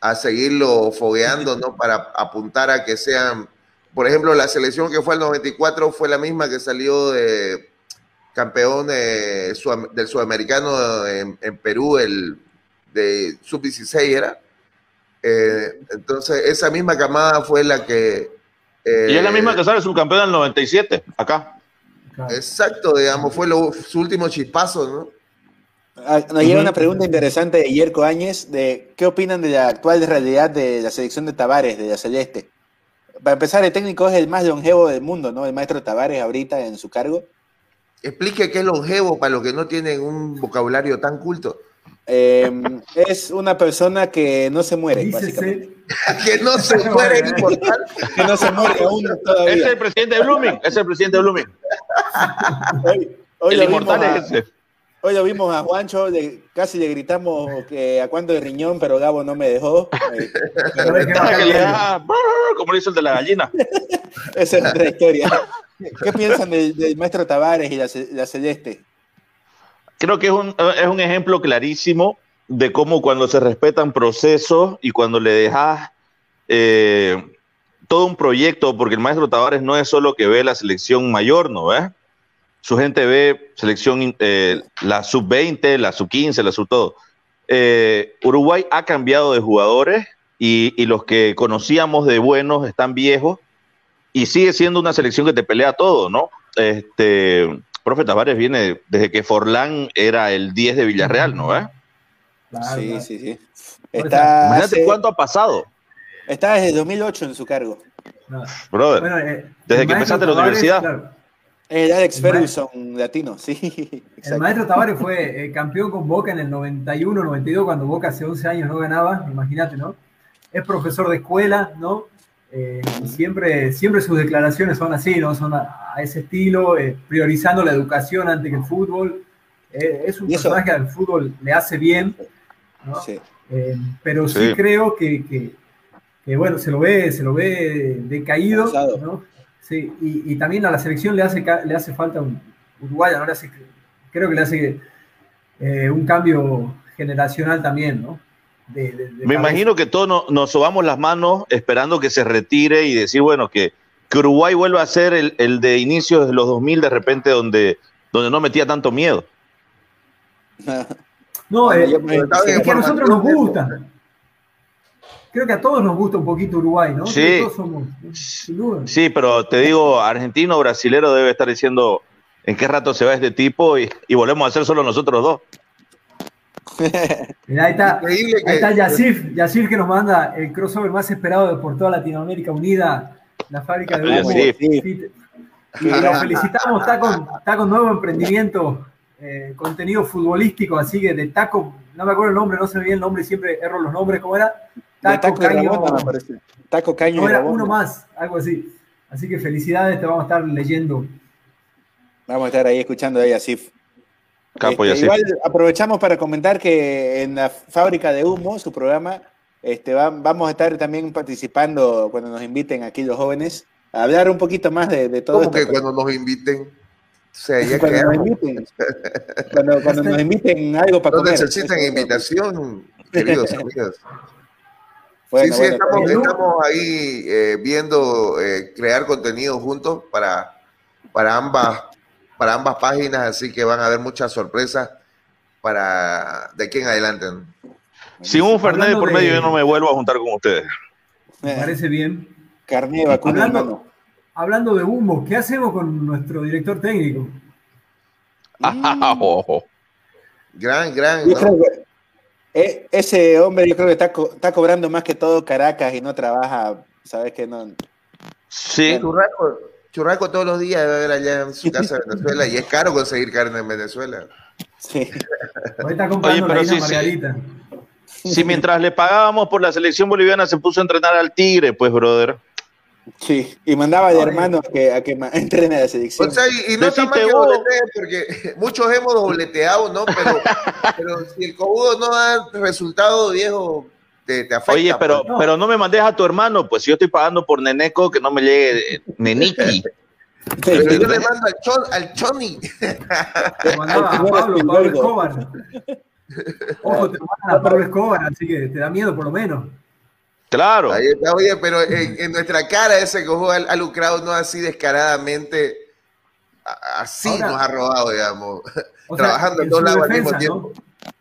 a seguirlo fogueando, ¿no? Para apuntar a que sean, por ejemplo, la selección que fue el 94 fue la misma que salió de campeón del sudamericano en, Perú, el de sub-16 era. Eh, entonces, esa misma camada fue la que... y es la misma que sale subcampeón del 97, acá. Exacto, digamos, fue su último chispazo, ¿no? Ah, nos llega una pregunta interesante de Yerko Áñez de qué opinan de la actual realidad de la selección de Tavares, de la Celeste. Para empezar, el técnico es el más longevo del mundo, ¿no? El maestro Tavares ahorita en su cargo. Explique qué es longevo para los que no tienen un vocabulario tan culto. Em, es una persona que no se muere, básicamente. <laughs> que no se muere, que no se muere aún todavía. Es el presidente de Blooming, es el presidente de Blooming. el inmortal es ese. Hoy lo vimos a Juancho, casi le gritamos que a cuándo de riñón, pero Gabo no me dejó. <laughs> como lo hizo el de la gallina. <laughs> Esa es otra historia. ¿Qué piensan del, maestro Tavares y la, Celeste? Creo que es un, es un ejemplo clarísimo de cómo cuando se respetan procesos y cuando le dejas eh, todo un proyecto, porque el maestro Tavares no es solo que ve la selección mayor, ¿no ves? Su gente ve selección, eh, la sub-20, la sub-15, la sub-todo. Eh, Uruguay ha cambiado de jugadores y, los que conocíamos de buenos están viejos y sigue siendo una selección que te pelea todo, ¿no? Este, profe Tavares viene desde que Forlán era el 10 de Villarreal, ¿no? sí, sí, sí. Imagínate cuánto ha pasado. Está desde 2008 en su cargo. Brother, eh, desde que empezaste la universidad. El Alex Ferguson latino, sí. <laughs> El maestro Tavares fue eh, campeón con Boca en el 91, 92, cuando Boca hace 11 años no ganaba, imagínate, ¿no? Es profesor de escuela, ¿no? Eh, siempre, siempre sus declaraciones son así, ¿no? Son a, ese estilo, eh, priorizando la educación antes que el fútbol. es un personaje que al fútbol le hace bien, ¿no? Sí. pero sí, creo que, que, bueno, se lo ve, se lo ve decaído, ¿no? Sí, y, también a la selección le hace, le hace falta un uruguayo, ¿no? Le hace, creo que le hace eh, un cambio generacional también, ¿no? Me imagino que todos nos sobamos las manos esperando que se retire y decir, bueno, que, que Uruguay vuelva a ser el, el, de inicios de los 2000 de repente donde, donde no metía tanto miedo. <laughs> No, eh, es que a nosotros nos gusta creo que a todos nos gusta un poquito Uruguay, ¿no? Sí, sí, pero te digo, argentino o brasilero debe estar diciendo en qué rato se va este tipo y, volvemos a ser solo nosotros dos. ahí está, ahí está Yacir, Yacir que nos manda el crossover más esperado por toda Latinoamérica Unida, la fábrica de humo. Y lo felicitamos, está con, está con nuevo emprendimiento, eh, contenido futbolístico, así que de taco, no me acuerdo el nombre, no se me viene el nombre, sibre erro los nombres, ¿cómo era? Taco, Caño. Taco Caño. uno más, algo así. Así que felicidades, te vamos a estar leyendo. Vamos a estar ahí escuchando ahí a Sif. Este, igual aprovechamos para comentar que en la fábrica de humo, su programa, este, vamos a estar también participando cuando nos inviten aquí los jóvenes a hablar un poquito más de, todo ¿Cómo que cuando nos inviten? cuando, nos inviten, cuando, nos inviten algo para no necesitan invitación, queridos amigos sí, sí, estamos, ahí eh, viendo eh, crear contenido juntos para, para, ambas, para ambas páginas, así que van a haber muchas sorpresas para de aquí en adelante. Sin un Fernández por medio, yo no me vuelvo a juntar con ustedes. Me parece bien. Carne hablando, hablando de humo, ¿qué hacemos con nuestro director técnico? <laughs> Gran, gran. E, ese hombre yo creo que está, está, cobrando más que todo Caracas y no trabaja, ¿sabes que no? Sí. Churraco, churraco todos los días debe haber allá en su <laughs> casa en Venezuela y es caro conseguir carne en Venezuela. Sí. Hoy está comprando Oye, pero sí, Margarita. Si mientras le pagábamos por la selección boliviana se puso a entrenar al Tigre, pues, brother. Sí, y mandaba al hermano a que, a que <laughs> entrene a la selección. O sea, y, y no está mal que dobletee, porque <laughs> muchos hemos dobleteado, ¿no? Pero, <laughs> pero si el cojudo no da resultado, viejo, te, te afecta. Oye, pero, pues. pero no me mandes a tu hermano, pues yo estoy pagando por Neneco que no me llegue eh, Neniki. Pero yo le mando al, chon, al Choni. Te mandaba a Pablo, Pablo Escobar. Ojo, te mandan a Pablo Escobar, así que te da miedo por lo menos. Claro. Ahí está, oye, pero en, en nuestra cara ese cojo ha, ha lucrado no así descaradamente, así Ahora, nos ha robado, digamos, <laughs> O sea, trabajando en en todos su lados.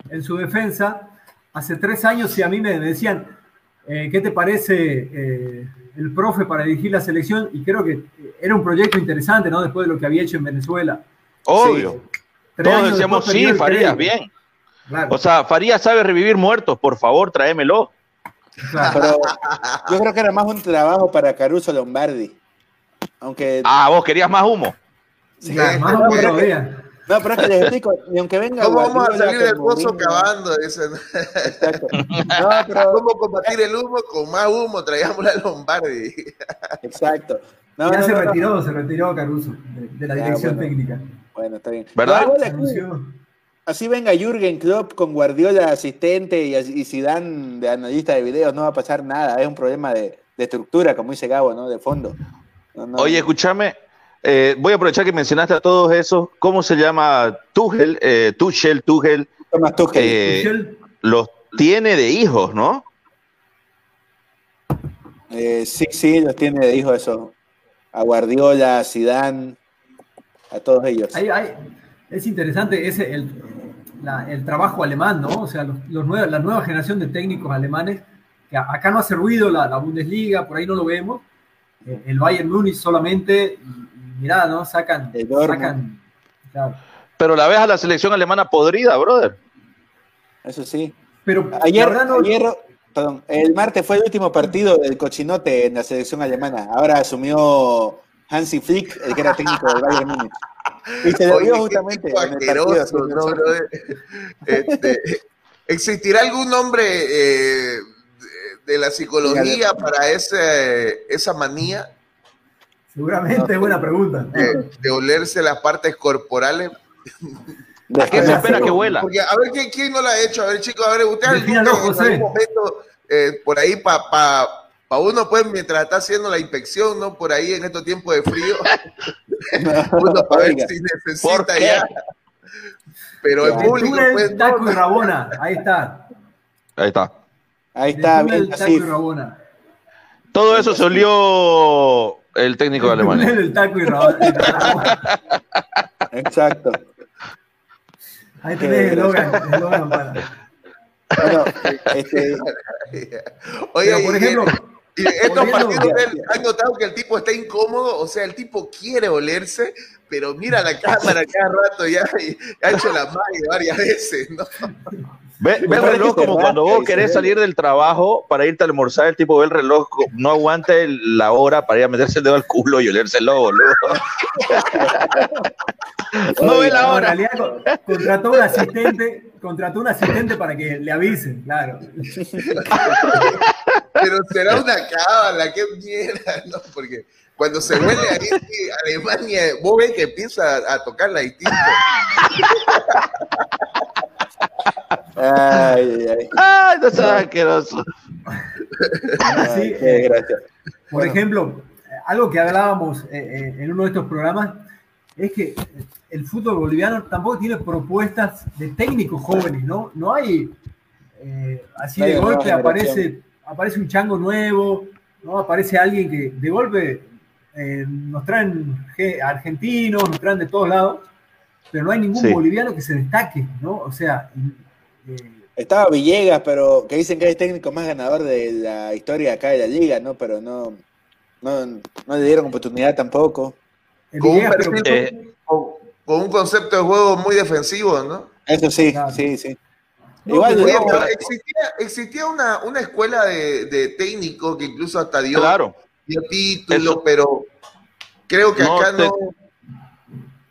En su defensa, hace tres años, si a mí me decían, eh, ¿qué te parece eh, el profe para dirigir la selección? Y creo que era un proyecto interesante, ¿no? Después de lo que había hecho en Venezuela. Obvio. Todos decíamos, sí, Farías, bien. Claro, O sea, Farías sabe revivir muertos, por favor, tráemelo. Claro. Pero yo creo que era más un trabajo para Caruso Lombardi. Aunque. Ah, vos querías más humo. sí, más o menos todavía. No, pero es que les explico, y aunque venga. ¿Cómo vamos a salir del pozo cavando? Exacto. <laughs> No, pero. ¿Cómo combatir el humo? Con más humo, traigamos la Lombardi. Exacto. No, ya no, se no, no. retiró, se retiró Caruso de, de la Ah, dirección bueno. técnica. Bueno, está bien. ¿Verdad? Así venga Jürgen Klopp con Guardiola asistente y, y Zidane de analista de videos, no va a pasar nada. Es un problema de, de estructura, como dice Gabo, ¿no? De fondo. No, no. Oye, escúchame, eh, voy a aprovechar que mencionaste a todos esos. ¿Cómo se llama Tuchel? Eh, Tuchel, Tuchel. Thomas Tuchel. eh, Michel, los tiene de hijos, ¿no? Eh, sí, sí, los tiene de hijo eso. A Guardiola, a Zidane, a todos ellos. es interesante ese, el, la- el trabajo alemán, ¿no? O sea, los, los nuevos- la nueva generación de técnicos alemanes, que acá no hace ruido la, la Bundesliga, por ahí no lo vemos. Eh, el Bayern Múnich solamente, y, y mirá, ¿no? Sacan, sacan claro. Pero la ves a la selección alemana podrida, brother. Eso sí. Pero Ayer, no- ayer, perdón, el martes fue el último partido del cochinote en la selección alemana. Ahora asumió Hansi Flick, el que era técnico del Bayern Múnich. Y se lo vio justamente tipo en el partido. asqueroso, ¿no, brother? Este, ¿Existirá algún nombre eh, de, de la psicología para ese, esa manía seguramente es buena pregunta. de, de olerse las partes corporales? ¿A qué se espera que vuela? Porque, a ver, ¿quién, quién no lo ha hecho? A ver, chicos, a ver, ustedes en algún momento, eh, por ahí, para pa, pa uno, pues, mientras está haciendo la inspección, ¿no? Por ahí, en estos tiempos de frío, <laughs> uno para ver si ¿Por necesita ya. Pero el público, pues, no. Taco y Rabona, ahí está. Ahí está. Ahí está, bien, Taco así. y Rabona. Todo eso se olió el técnico de Alemania. Túnel, Taco y Rabona. <laughs> Exacto. Ahí tenés el Logan, el Logan para. Bueno, este, <laughs> Oye, Pero, por ejemplo, y estos partidos ¿han notado que el tipo está incómodo? O sea, el tipo quiere olerse, pero mira la cámara cada rato ya y ha hecho la magia varias veces, ¿no? Ve, ve el reloj como cuando vos querés salir del trabajo para irte a almorzar, el tipo ve el reloj, no aguanta el- la hora para ir a meterse el dedo al culo y olérselo, boludo. <laughs> no ve la hora. contrató un asistente, contrató un asistente para que le avisen, claro. <laughs> Pero será una cábala, qué mierda, ¿no? Porque cuando se huele ahí, sí, Alemania, vos ves que empieza a, a tocar la distinta. ay, ay, ay. Ay, no seas asqueroso. Ay, qué eh. Por ejemplo, algo que hablábamos eh, eh, en uno de estos programas es que el fútbol boliviano tampoco tiene propuestas de técnicos jóvenes, ¿no? No hay eh, así No hay de golpe aparece, aparece un chango nuevo, ¿no? Aparece alguien que de golpe eh, nos traen ge- argentinos, nos traen de todos lados, pero no hay ningún Sí. boliviano que se destaque, ¿no? O sea, eh, Estaba Villegas, pero que dicen que es el técnico más ganador de la historia acá de la liga, ¿no? Pero no, no, no le dieron oportunidad tampoco. Con Villegas, perfil Eh, con, con un concepto de juego muy defensivo, ¿no? Eso sí, Claro. sí, sí. No, Igual, no, existía, existía una, una escuela de, de técnicos que incluso hasta dio, claro. dio título, Eso. pero creo que No, acá te- no.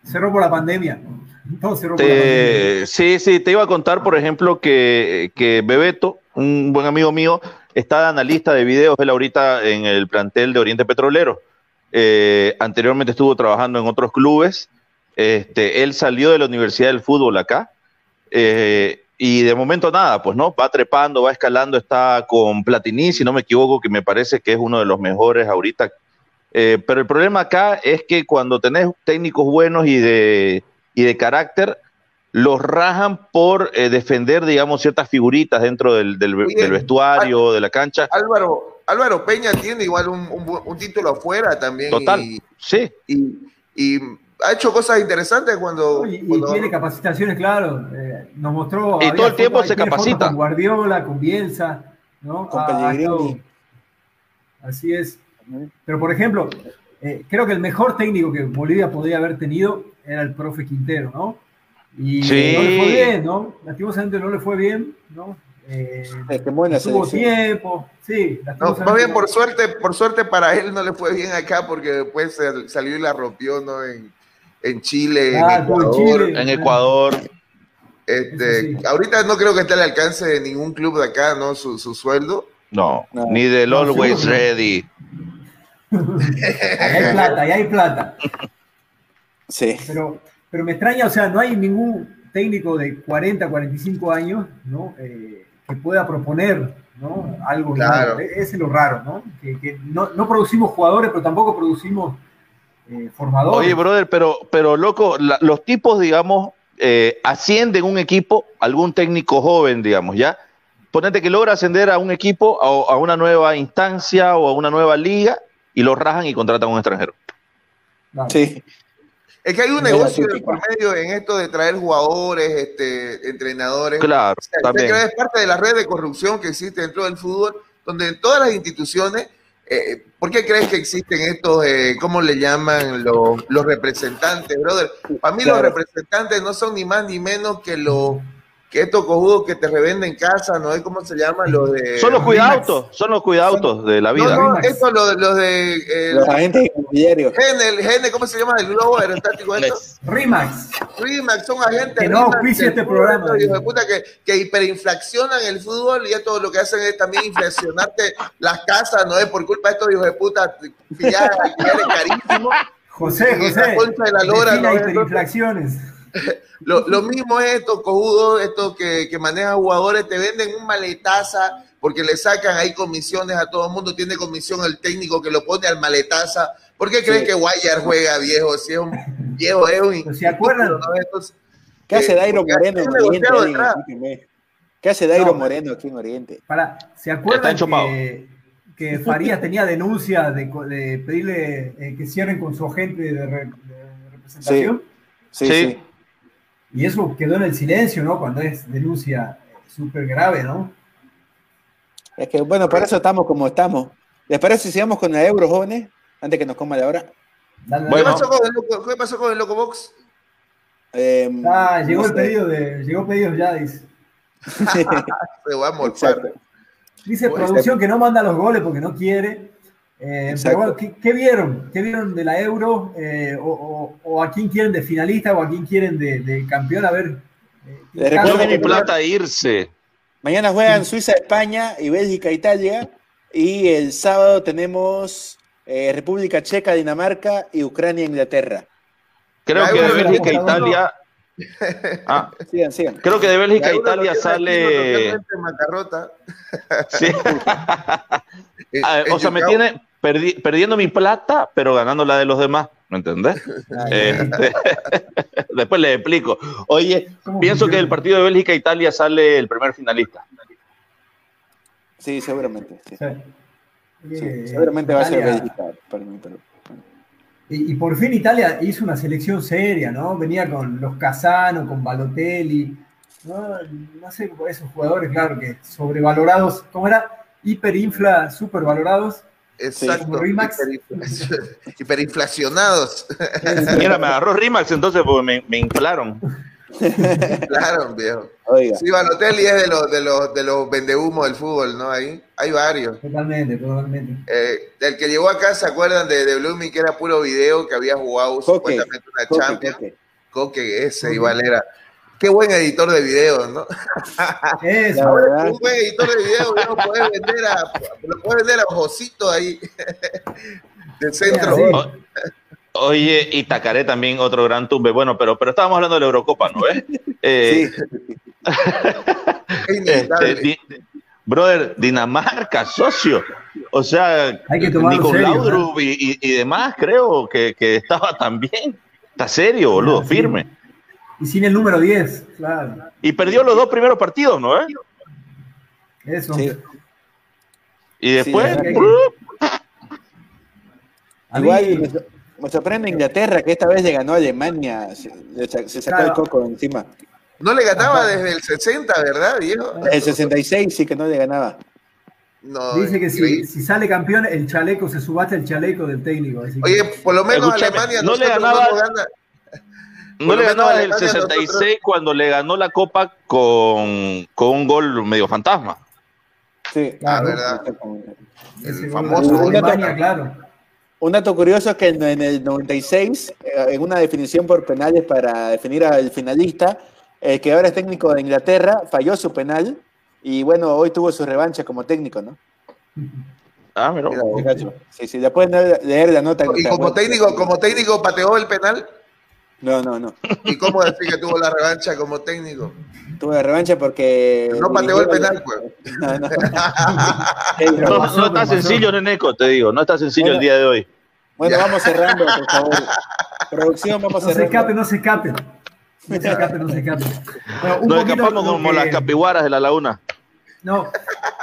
cerró por la pandemia. Todo cerró por la pandemia. Te- sí, sí, te iba a contar, por ejemplo, que, que Bebeto, un buen amigo mío, está de analista de videos, él ahorita en el plantel de Oriente Petrolero. Eh, anteriormente estuvo trabajando en otros clubes. Este, él salió de la Universidad del Fútbol acá. Eh, y de momento nada, pues no, va trepando, va escalando, está con Platini, si no me equivoco, que me parece que es uno de los mejores ahorita. Eh, pero el problema acá es que cuando tenés técnicos buenos y de, y de carácter, los rajan por eh, defender, digamos, ciertas figuritas dentro del, del, del vestuario, de la cancha. Álvaro, Álvaro Peña tiene igual un, un, un título afuera también. Total, y, sí. Y, y, ha hecho cosas interesantes cuando. Y, y cuando... tiene capacitaciones, claro. Eh, nos mostró. Y todo el tiempo se capacita. Con Guardiola, con Bielsa, ¿no? Con Pellegrini. Así es. Pero, por ejemplo, eh, creo que el mejor técnico que Bolivia podría haber tenido era el profe Quintero, ¿no? Y sí. no le fue bien, ¿no? Lastimosamente no le fue bien, ¿no? Eh, tuvo tiempo, sí. No, más bien por suerte, por suerte para él no le fue bien acá porque después salió y la rompió, ¿no? En, en Chile, Ah, en Ecuador. Chile. En Ecuador. Este, sí. Ahorita no creo que esté al alcance de ningún club de acá, ¿no? Su, su sueldo. No, No. ni del No, Always sí. Ready. Ahí hay plata, ahí hay plata. Sí. Pero, pero me extraña, o sea, no hay ningún técnico de 40, 45 años, ¿no? Eh, que pueda proponer, ¿no? Algo Claro. E- Ese es lo raro, ¿no? Que, que no, no producimos jugadores, pero tampoco producimos eh, formadores. Oye, brother, pero, pero loco, la- los tipos, digamos, eh, ascienden un equipo, algún técnico joven, digamos, ¿ya? Ponete que logra ascender a un equipo, a, a una nueva instancia o a una nueva liga y lo rajan y contratan a un extranjero. Sí. Es que hay un negocio de por medio en esto de traer jugadores, este, entrenadores. Claro, O sea, también. es parte de la red de corrupción que existe dentro del fútbol, donde en todas las instituciones, eh, ¿por qué crees que existen estos, eh, cómo le llaman los, los representantes, brother? Para mí Claro. los representantes no son ni más ni menos que los que estos cojudos que te revenden casa, ¿no es cómo se llama? Los de... Son los cuidautos, son los cuidautos de la No, vida. no, Remax. estos los, los de... eh, Los agentes inmobiliarios. Gene, ¿cómo se llama? El globo aerostático. Rimax. Rimax son agentes Que no auspicia este programa. de puta que, que hiperinflacionan el fútbol y esto lo que hacen es también inflacionarte <laughs> las casas, no es por culpa de estos hijos de puta pilladas, alquileres carísimos. José, Y la José. concha de la lora, ¿no? hiperinflaciones. <laughs> Lo, lo mismo es estos cojudos, estos que, que manejan jugadores, te venden un maletaza porque le sacan ahí comisiones a todo el mundo, tiene comisión el técnico que lo pone al maletaza. ¿Por qué creen Sí. que Guayar juega viejo? Si es un viejo, es un... Pero ¿se acuerdan? ¿no? Estos- ¿Qué hace Eh, Dairo Moreno en Oriente? ¿Qué hace Dairo No. Moreno aquí en Oriente? Para, ¿Se acuerdan que, que Farías tenía denuncia de, de pedirle eh, que cierren con su agente de, re- de representación? Sí, Sí. sí. Y eso quedó en el silencio, ¿no? Cuando es denuncia súper grave, ¿no? Es que, bueno, para eso estamos como estamos. ¿Les parece si sigamos con la Euro, jóvenes? Antes que nos coma la hora. Dale, ¿Qué, Bueno. pasó con el loco, ¿Qué pasó con el Loco Box? Eh, Ah, llegó no el sé. pedido de, llegó pedido ya, dice. <laughs> <laughs> Se va a morfar. Exacto. Dice Bueno, producción que no manda los goles porque no quiere. Eh, Exacto. pero bueno, ¿qué, qué vieron? ¿Qué vieron de la Euro? Eh, o, o- o a quién quieren de finalista o a quién quieren de, de campeón? A ver. eh, recuerdo vi mi plata a irse. Mañana juegan Suiza, España y Bélgica, Italia. Y el sábado tenemos eh, República Checa, Dinamarca y Ucrania, Inglaterra. Creo La que de Bélgica e Italia. <laughs> Ah, Sigan, sigan. creo que de Bélgica e Italia sale. Sí. Eh, <laughs> Ah, o sea, me tiene perdi- perdiendo mi plata, pero ganando la de los demás. ¿Me entendés? <laughs> Este, <laughs> después les explico. Oye, ¿Cómo pienso que del partido de Bélgica e Italia sale el primer finalista. Sí, seguramente. sí. Sí. Sí, Eh, seguramente va a ser Bélgica para mí, pero. Y, y por fin Italia hizo una selección seria, ¿no? Venía con los Casano, con Balotelli, ¿no? No sé, esos jugadores, claro, que sobrevalorados, ¿cómo era? Hiperinfla, supervalorados. Exacto. Hiperinfla- Hiperinflacionados. <laughs> Mira, me agarró Rimax, entonces pues, me, me inflaron. claro, viejo. Oiga, Sí, Balotelli es de los, de los, de los vendehumos del fútbol, ¿no? Ahí hay varios. Totalmente, totalmente. Eh, el que llegó acá, ¿se acuerdan de, de Blooming? Que era puro video, que había jugado Coque, supuestamente una Coque, Champions. Coque. Coque, ese Coque. igual era. Qué buen editor de video, ¿no? Verdad. Un buen editor de video, lo puedes vender a, lo puedes vender a Josito ahí, del centro. O- Oye, y Tacaré también otro gran tumbe. Bueno, pero, pero estábamos hablando de la Eurocopa, ¿no ves? Eh, Sí, Es inevitable. este, di- brother, Dinamarca, socio. O sea, Nico Laudrup y, y- y demás, creo que, que estaba también. Está serio, boludo, Sí. firme. Y sin el número 10, claro. Y perdió los dos primeros partidos, ¿no? eh? Eso. sí. Y después, Sí, ¡uh! Igual me, so- me sorprende Inglaterra que esta vez le ganó a Alemania, se, sacó Claro. el coco encima. No le ganaba desde el 60, ¿verdad, Diego? El 66 sí que no le ganaba. No, Dice que si, sale campeón, el chaleco, se subasta el chaleco del técnico. así Oye, por lo menos Alemania no le ganaba- gana. No le ganaba menos desde el Alemania 66 cuando le ganó la Copa con, con un gol medio fantasma. Sí, Ah, Claro. ¿verdad? ese El gol famoso de gol. Alemania, claro. Un dato curioso es que en, en el 96, eh, en una definición por penales para definir al finalista, el que ahora es técnico de Inglaterra falló su penal y bueno, hoy tuvo su revancha como técnico, ¿no? Ah, muchacho. Sí, sí, ya pueden leer la nota. Y como técnico, como técnico pateó el penal. No, no, no. ¿Y cómo decir que tuvo la revancha como técnico? Tuvo la revancha porque... No pateó el penal, pues. <laughs> No, no. <laughs> No, pasó, no está sencillo, Neneco, te digo. No está sencillo Bueno. el día de hoy. Bueno, vamos cerrando, por <laughs> favor. Producción, vamos No se cerrando. escape, no se escape. No se escape, no se escape. Bueno, un Nos poquito escapamos lo como que- las capiguaras de la laguna. No,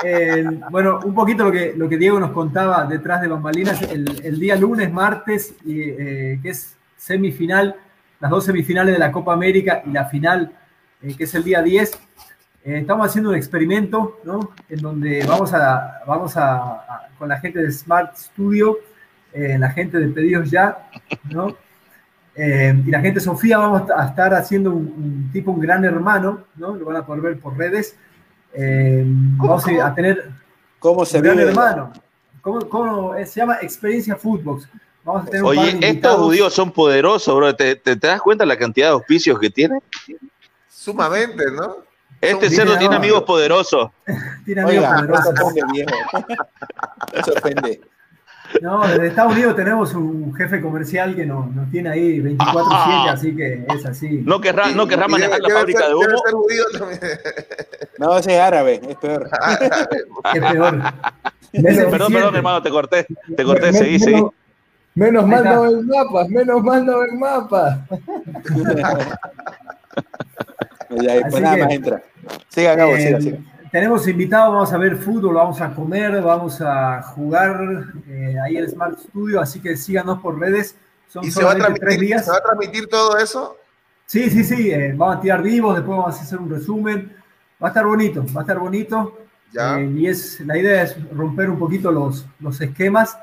eh, bueno, un poquito lo que, lo que Diego nos contaba detrás de bambalinas, el, el día lunes, martes, y, eh, que es semifinal, las dos semifinales de la Copa América y la final, eh, que es el día 10, eh, estamos haciendo un experimento, ¿no? En donde vamos a, vamos a, a- con la gente de Smart Studio, eh, la gente de Pedidos Ya, ¿no? Eh, y la gente Sofía vamos a estar haciendo un, un tipo, un gran hermano, ¿no? Lo van a poder ver por redes. Eh, vamos a, tener ¿Cómo se un gran vive? hermano. ¿Cómo, cómo es? se llama Experiencia Footbox. Vamos a tener un par Oye, estos invitados. judíos son poderosos, bro. ¿Te, te, te das cuenta la cantidad de auspicios que tienen? Sumamente, ¿no? Este Son cerdo tiene amigos poderosos. <laughs> Tiene amigos Oiga, poderosos. ofende, viejo. Eso ofende. No, desde Estados Unidos tenemos un jefe comercial que nos, nos tiene ahí 24-7, <laughs> así que es así. No querrá, no querrá manejar la fábrica ser- de humo. No, ese es árabe, es peor. Es <laughs> peor. Perdón, perdón, hermano, te corté. Te corté, Me- seguí, menos, seguí. Menos mal no ven mapas, menos mal no ven mapas. <laughs> Ya, pues nada que- más entra. Siga, Gabo, Eh, siga, siga. Tenemos invitados, vamos a ver fútbol, vamos a comer, vamos a jugar eh, ahí en Smart Studio, así que síganos por redes. Son ¿Y se va, a tres transmitir, días. se va a transmitir todo eso? Sí, sí, sí, eh, vamos a tirar vivos, después vamos a hacer un resumen. Va a estar bonito, va a estar bonito. Ya. Eh, y es, la idea es romper un poquito los, los esquemas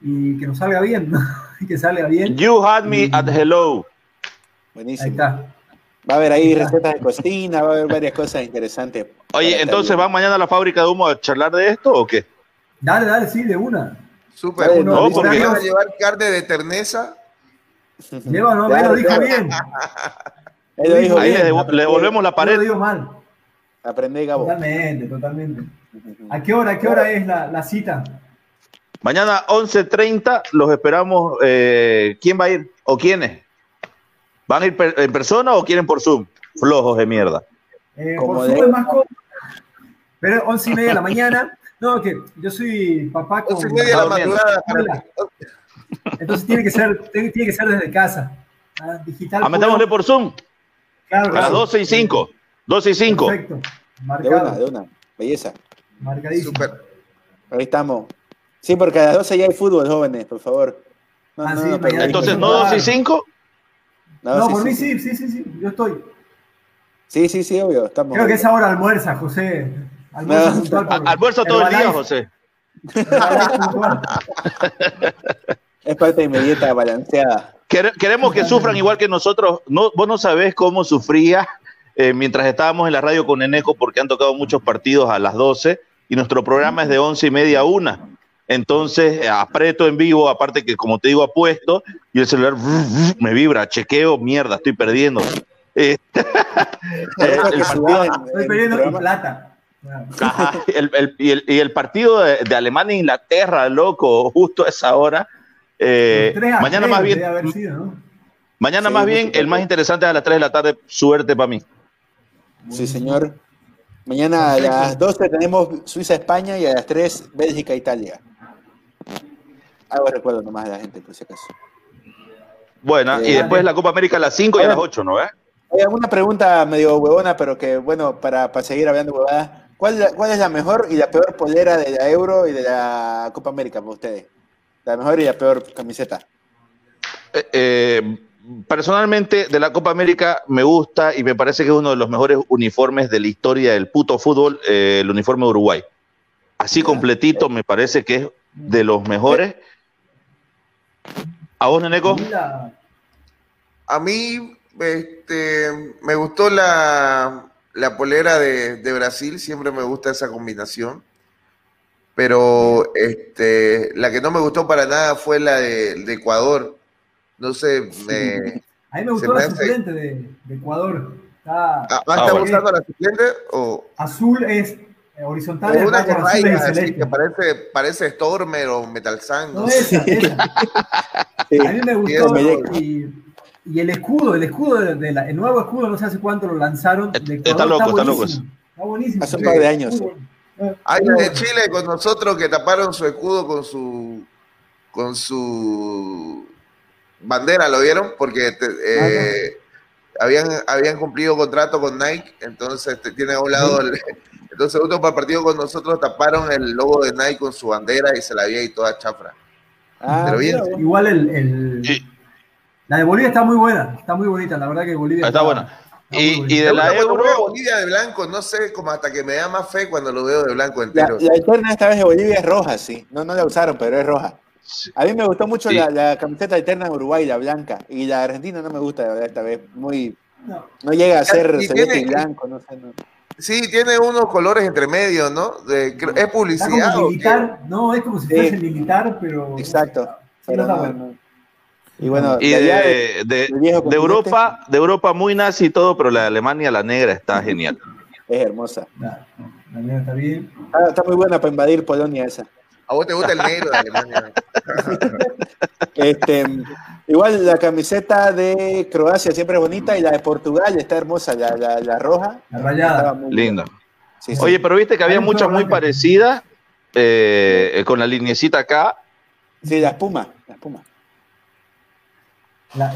y que nos salga bien, ¿no? Y <laughs> que salga bien. You had me at hello. Ahí Buenísimo. está. Va a haber ahí recetas de cocina, va a haber varias cosas interesantes. Oye, entonces. ¿van mañana a la fábrica de humo a charlar de esto o qué? Dale, dale, sí, de una. Súper. Dale, no, porque- ¿Van a llevar carne de terneza? Lleva, no, Claro, él lo dijo claro. bien. Él lo dijo Ahí bien. le, devo- le devolvemos la No lo pared. digo mal. Aprende, Gabo. Totalmente, totalmente. ¿A qué hora, a qué hora es la, la cita? Mañana 11.30 los esperamos. eh, ¿Quién va a ir o quiénes? ¿Van a ir per- en persona o quieren por Zoom? Flojos de mierda. Eh, por de- Zoom es más cómodo. Pero once y media de la mañana. No, que yo soy papá con Once y media de la madrugada. Entonces tiene que ser, tiene, que ser desde casa. Ah, digital. Ah, metámosle puro. por Zoom Claro, a las claro. 12 y 5. 12 y 5. Perfecto. De una, Marcado. de una. Belleza. Marcadísimo. Súper. Ahí estamos. Sí, porque a las 12 ya hay fútbol, jóvenes, por favor. No, Ah, no, sí, no, mañana. Entonces, ¿no Claro. 12 y 5? No, sí, por sí, mí sí. sí, sí, sí. Yo estoy. Sí, sí, sí, obvio. Estamos. Creo que esa hora almuerza, José. Almuerza No. puntual por- Almuerzo todo el día. José. Es parte de mi dieta balanceada. Quere- Queremos que sufran igual que nosotros. No, vos no sabés cómo sufría eh, mientras estábamos en la radio con Eneco porque han tocado muchos partidos a las 12 y nuestro programa es de 11 y media a 1. Entonces, eh, aprieto en vivo, aparte que como te digo, apuesto y el celular me vibra, chequeo, mierda, estoy perdiendo. Eh, <laughs> el, partido, Estoy perdiendo plata. el, el, y, el, y, el, partido de, de Alemania-Inglaterra, loco, justo a esa hora. Eh, mañana más bien. Sido, ¿no? Mañana sí, más bien, el más interesante es a las 3 de la tarde. Suerte para mí. Sí, señor. Mañana a las 12 tenemos Suiza-España y a las 3 Bélgica-Italia. Algo recuerdo nomás a la gente, por si acaso. Bueno, eh, y después la Copa América a las 5 y a las 8, ¿no? Eh? Hay alguna pregunta medio huevona, pero que bueno, para, para seguir hablando huevadas. ¿Cuál, ¿Cuál es la mejor y la peor polera de la Euro y de la Copa América para ustedes? La mejor y la peor camiseta. Eh, eh, personalmente, de la Copa América me gusta y me parece que es uno de los mejores uniformes de la historia del puto fútbol, eh, el uniforme de Uruguay. Así completito, me parece que es de los mejores. ¿A vos, Neneco? A mí este, me gustó la, la polera de, de, Brasil, siempre me gusta esa combinación. Pero este, la que no me gustó para nada fue la de, de Ecuador. No sé, me. <laughs> A mí me gustó la hace... suplente de, de, Ecuador. Está, ah, ¿Está gustando la suplente? O... Azul es eh, horizontal. Es una que raya, así que parece, parece Stormer o Metal Sun. No, esa, esa. <laughs> A mí me gustó. Y, y el escudo, el escudo de, de la, el nuevo escudo, no sé hace cuánto lo lanzaron. De Ecuador, está loco, está, loco. Está buenísimo. Hace un par de años. Hay de Chile con nosotros que taparon su escudo con su con su bandera, ¿lo vieron? Porque te, eh, habían, habían cumplido contrato con Nike, entonces te, tiene a un lado. El, entonces, otro para el partido con nosotros taparon el logo de Nike con su bandera y se la veía y toda chafra. Ah, Pero bien. Igual el, el sí. la de Bolivia está muy buena, está muy bonita, la verdad que Bolivia está, está buena. Y, y, de la Euro. Bolivia de blanco, no sé, como hasta que me da más fe cuando lo veo de blanco entero. La, la eterna esta vez de Bolivia es roja, sí. No, no la usaron, pero es roja. A mí me gustó mucho sí. la, la, camiseta eterna de Uruguay, la blanca. Y la Argentina no me gusta, la verdad, esta vez. Muy. No, no llega a ser celeste y blanco, no sé. No. Sí, tiene unos colores entre medio, ¿no? De, es publicidad. Como militar, no, es como si fuese sí. militar, pero. Exacto. Pero no, bueno. Y bueno, y de, de, de, de Europa, de Europa muy nazi y todo, pero la de Alemania, la negra, está genial. Es hermosa. La, la negra está bien. Ah, está muy buena para invadir Polonia esa. ¿A vos te gusta el negro de Alemania? <laughs> este, igual la camiseta de Croacia siempre es bonita y la de Portugal está hermosa, la, la, la roja. La rayada. Linda. Sí, sí. Oye, pero viste que había muchas muy parecidas eh, con la linecita acá. Sí, la espuma, la espuma.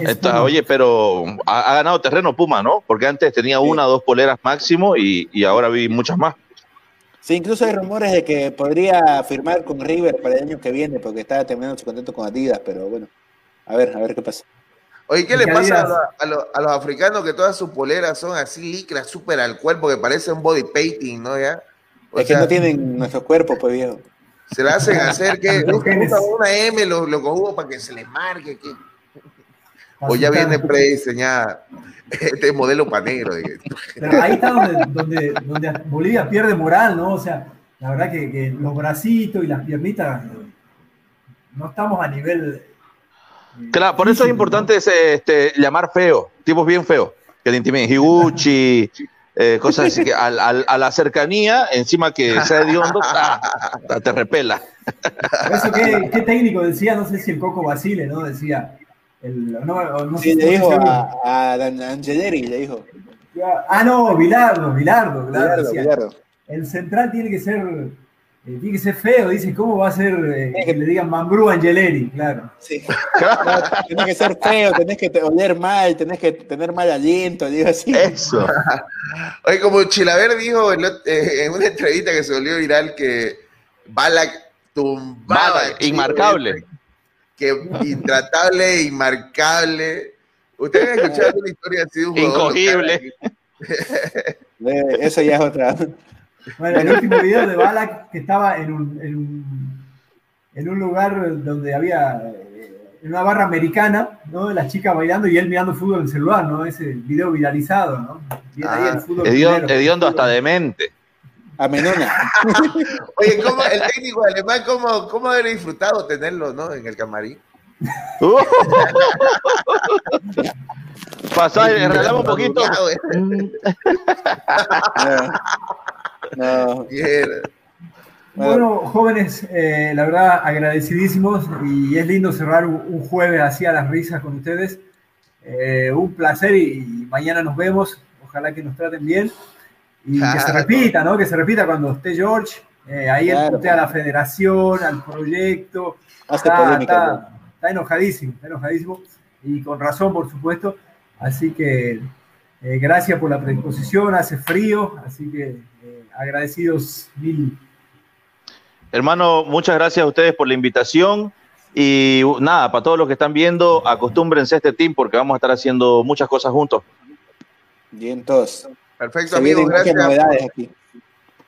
Está, oye, pero ha, ha, ganado terreno Puma, ¿no? Porque antes tenía sí. una o dos poleras máximo y, y, ahora vi muchas más. Sí, incluso hay rumores de que podría firmar con River para el año que viene porque está terminando su contrato con Adidas, pero bueno, a ver, a ver qué pasa. Oye, ¿qué le pasa a, a, los, a, los africanos que todas sus poleras son así licras, súper al cuerpo, que parece un body painting, ¿no? ¿Ya? O es sea, que no tienen nuestro cuerpo, pues viejo. Se la hacen hacer que <laughs> una M, lo, lo cojudo para que se les marque, que o ya viene prediseñada este modelo panero. Pero ahí está donde, donde, donde, Bolivia pierde moral, ¿no? O sea, la verdad que, que, los bracitos y las piernitas no estamos a nivel. Claro, por eso es importante ese, este, llamar feo, tipos bien feos, que te intimiden. Higuchi, eh, cosas así, que a, a, a, la cercanía, encima que sea de hondo, <laughs> ah, te repela. Eso, ¿qué, ¿qué, técnico decía? No sé si el Coco Basile, ¿no? Decía el, no, no sí, le dijo a, a, Angeleri, le dijo. Ah, no, Bilardo, Bilardo, claro. Bilardo, El central tiene que ser, eh, tiene que ser feo, dice, ¿cómo va a ser eh, que le digan Mambrú Angeleri? Claro. Sí. no, tenés que ser feo, tenés que oler mal, tenés que tener mal aliento, digo así. Eso. <laughs> Oye, como Chilaver dijo en, eh, en una entrevista que se volvió viral que Balak tumbaba. Balak, inmarcable que intratable, inmarcable. Ustedes han escuchado una historia así de un Incogible. Eso ya es otra. Bueno, el último video de Balak que estaba en un, en un, en un lugar donde había en una barra americana, ¿no? Las chicas bailando y él mirando fútbol en el celular, ¿no? Ese video viralizado, ¿no? Ah, ahí el fútbol hediondo, hediondo hasta demente. A Menona. <laughs> Oye, ¿cómo, el técnico alemán, ¿cómo, cómo haber disfrutado tenerlo ¿no? en el camarín? <laughs> Pasaje, regalamos un poquito. <laughs> no. Bueno, jóvenes, eh, la verdad agradecidísimos y es lindo cerrar un, jueves así a las risas con ustedes. Eh, un placer y, mañana nos vemos. Ojalá que nos traten bien y que se repita, ¿no? Que se repita cuando esté George. Eh, ahí claro. a la federación, al proyecto. Está, está, está, enojadísimo, está enojadísimo y con razón, por supuesto. Así que gracias por la predisposición. Hace frío, así que agradecidos mil. Hermano, muchas gracias a ustedes por la invitación. Y nada, para todos los que están viendo, acostúmbrense a este team porque vamos a estar haciendo muchas cosas juntos. Bien, todos. Perfecto, amigos. Gracias. Por,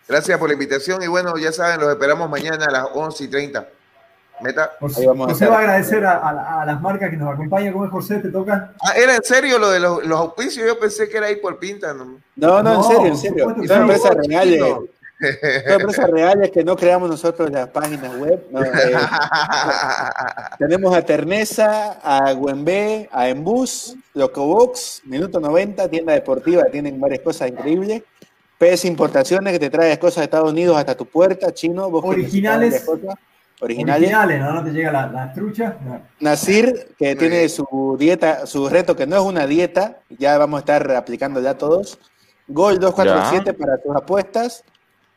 gracias por la invitación. Y bueno, ya saben, los esperamos mañana a las 11 y 30. Meta. José, José va a agradecer a, a, las marcas que nos acompañan. ¿Cómo es José? ¿Te toca? Ah, ¿Era en serio lo de los, los auspicios? Yo pensé que era ahí por pinta. No, no, no, en serio, en serio. Son empresas reales. Son empresas reales que no creamos nosotros las páginas web. Eh, <laughs> tenemos a Ternesa, a Güembe, a Embus, Locobox, Minuto 90, tienda deportiva, tienen varias cosas increíbles. PS Importaciones, que te trae cosas de Estados Unidos hasta tu puerta, chino. Originales. Originales. Originales, ¿no? No te llega la, la trucha. Nasir, que tiene su dieta, su reto, que no es una dieta, ya vamos a estar aplicando ya todos. Gol 247 para tus apuestas.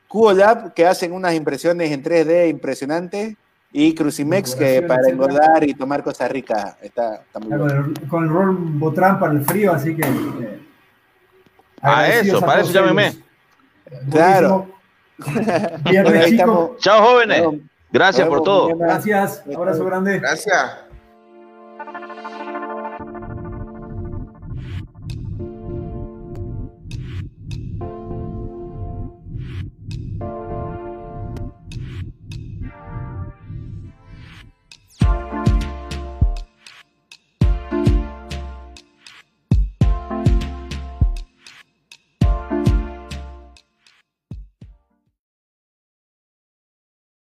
QOLab, que hacen unas impresiones en 3D impresionantes. Y Crucimex, que para engordar y tomar cosas ricas está, muy bueno. Con el rol Botran para el frío, así que. Eh, a eso, para eso llámeme. Claro. <laughs> Chao, jóvenes. Gracias por todo. Gracias. Abrazo grande. Gracias.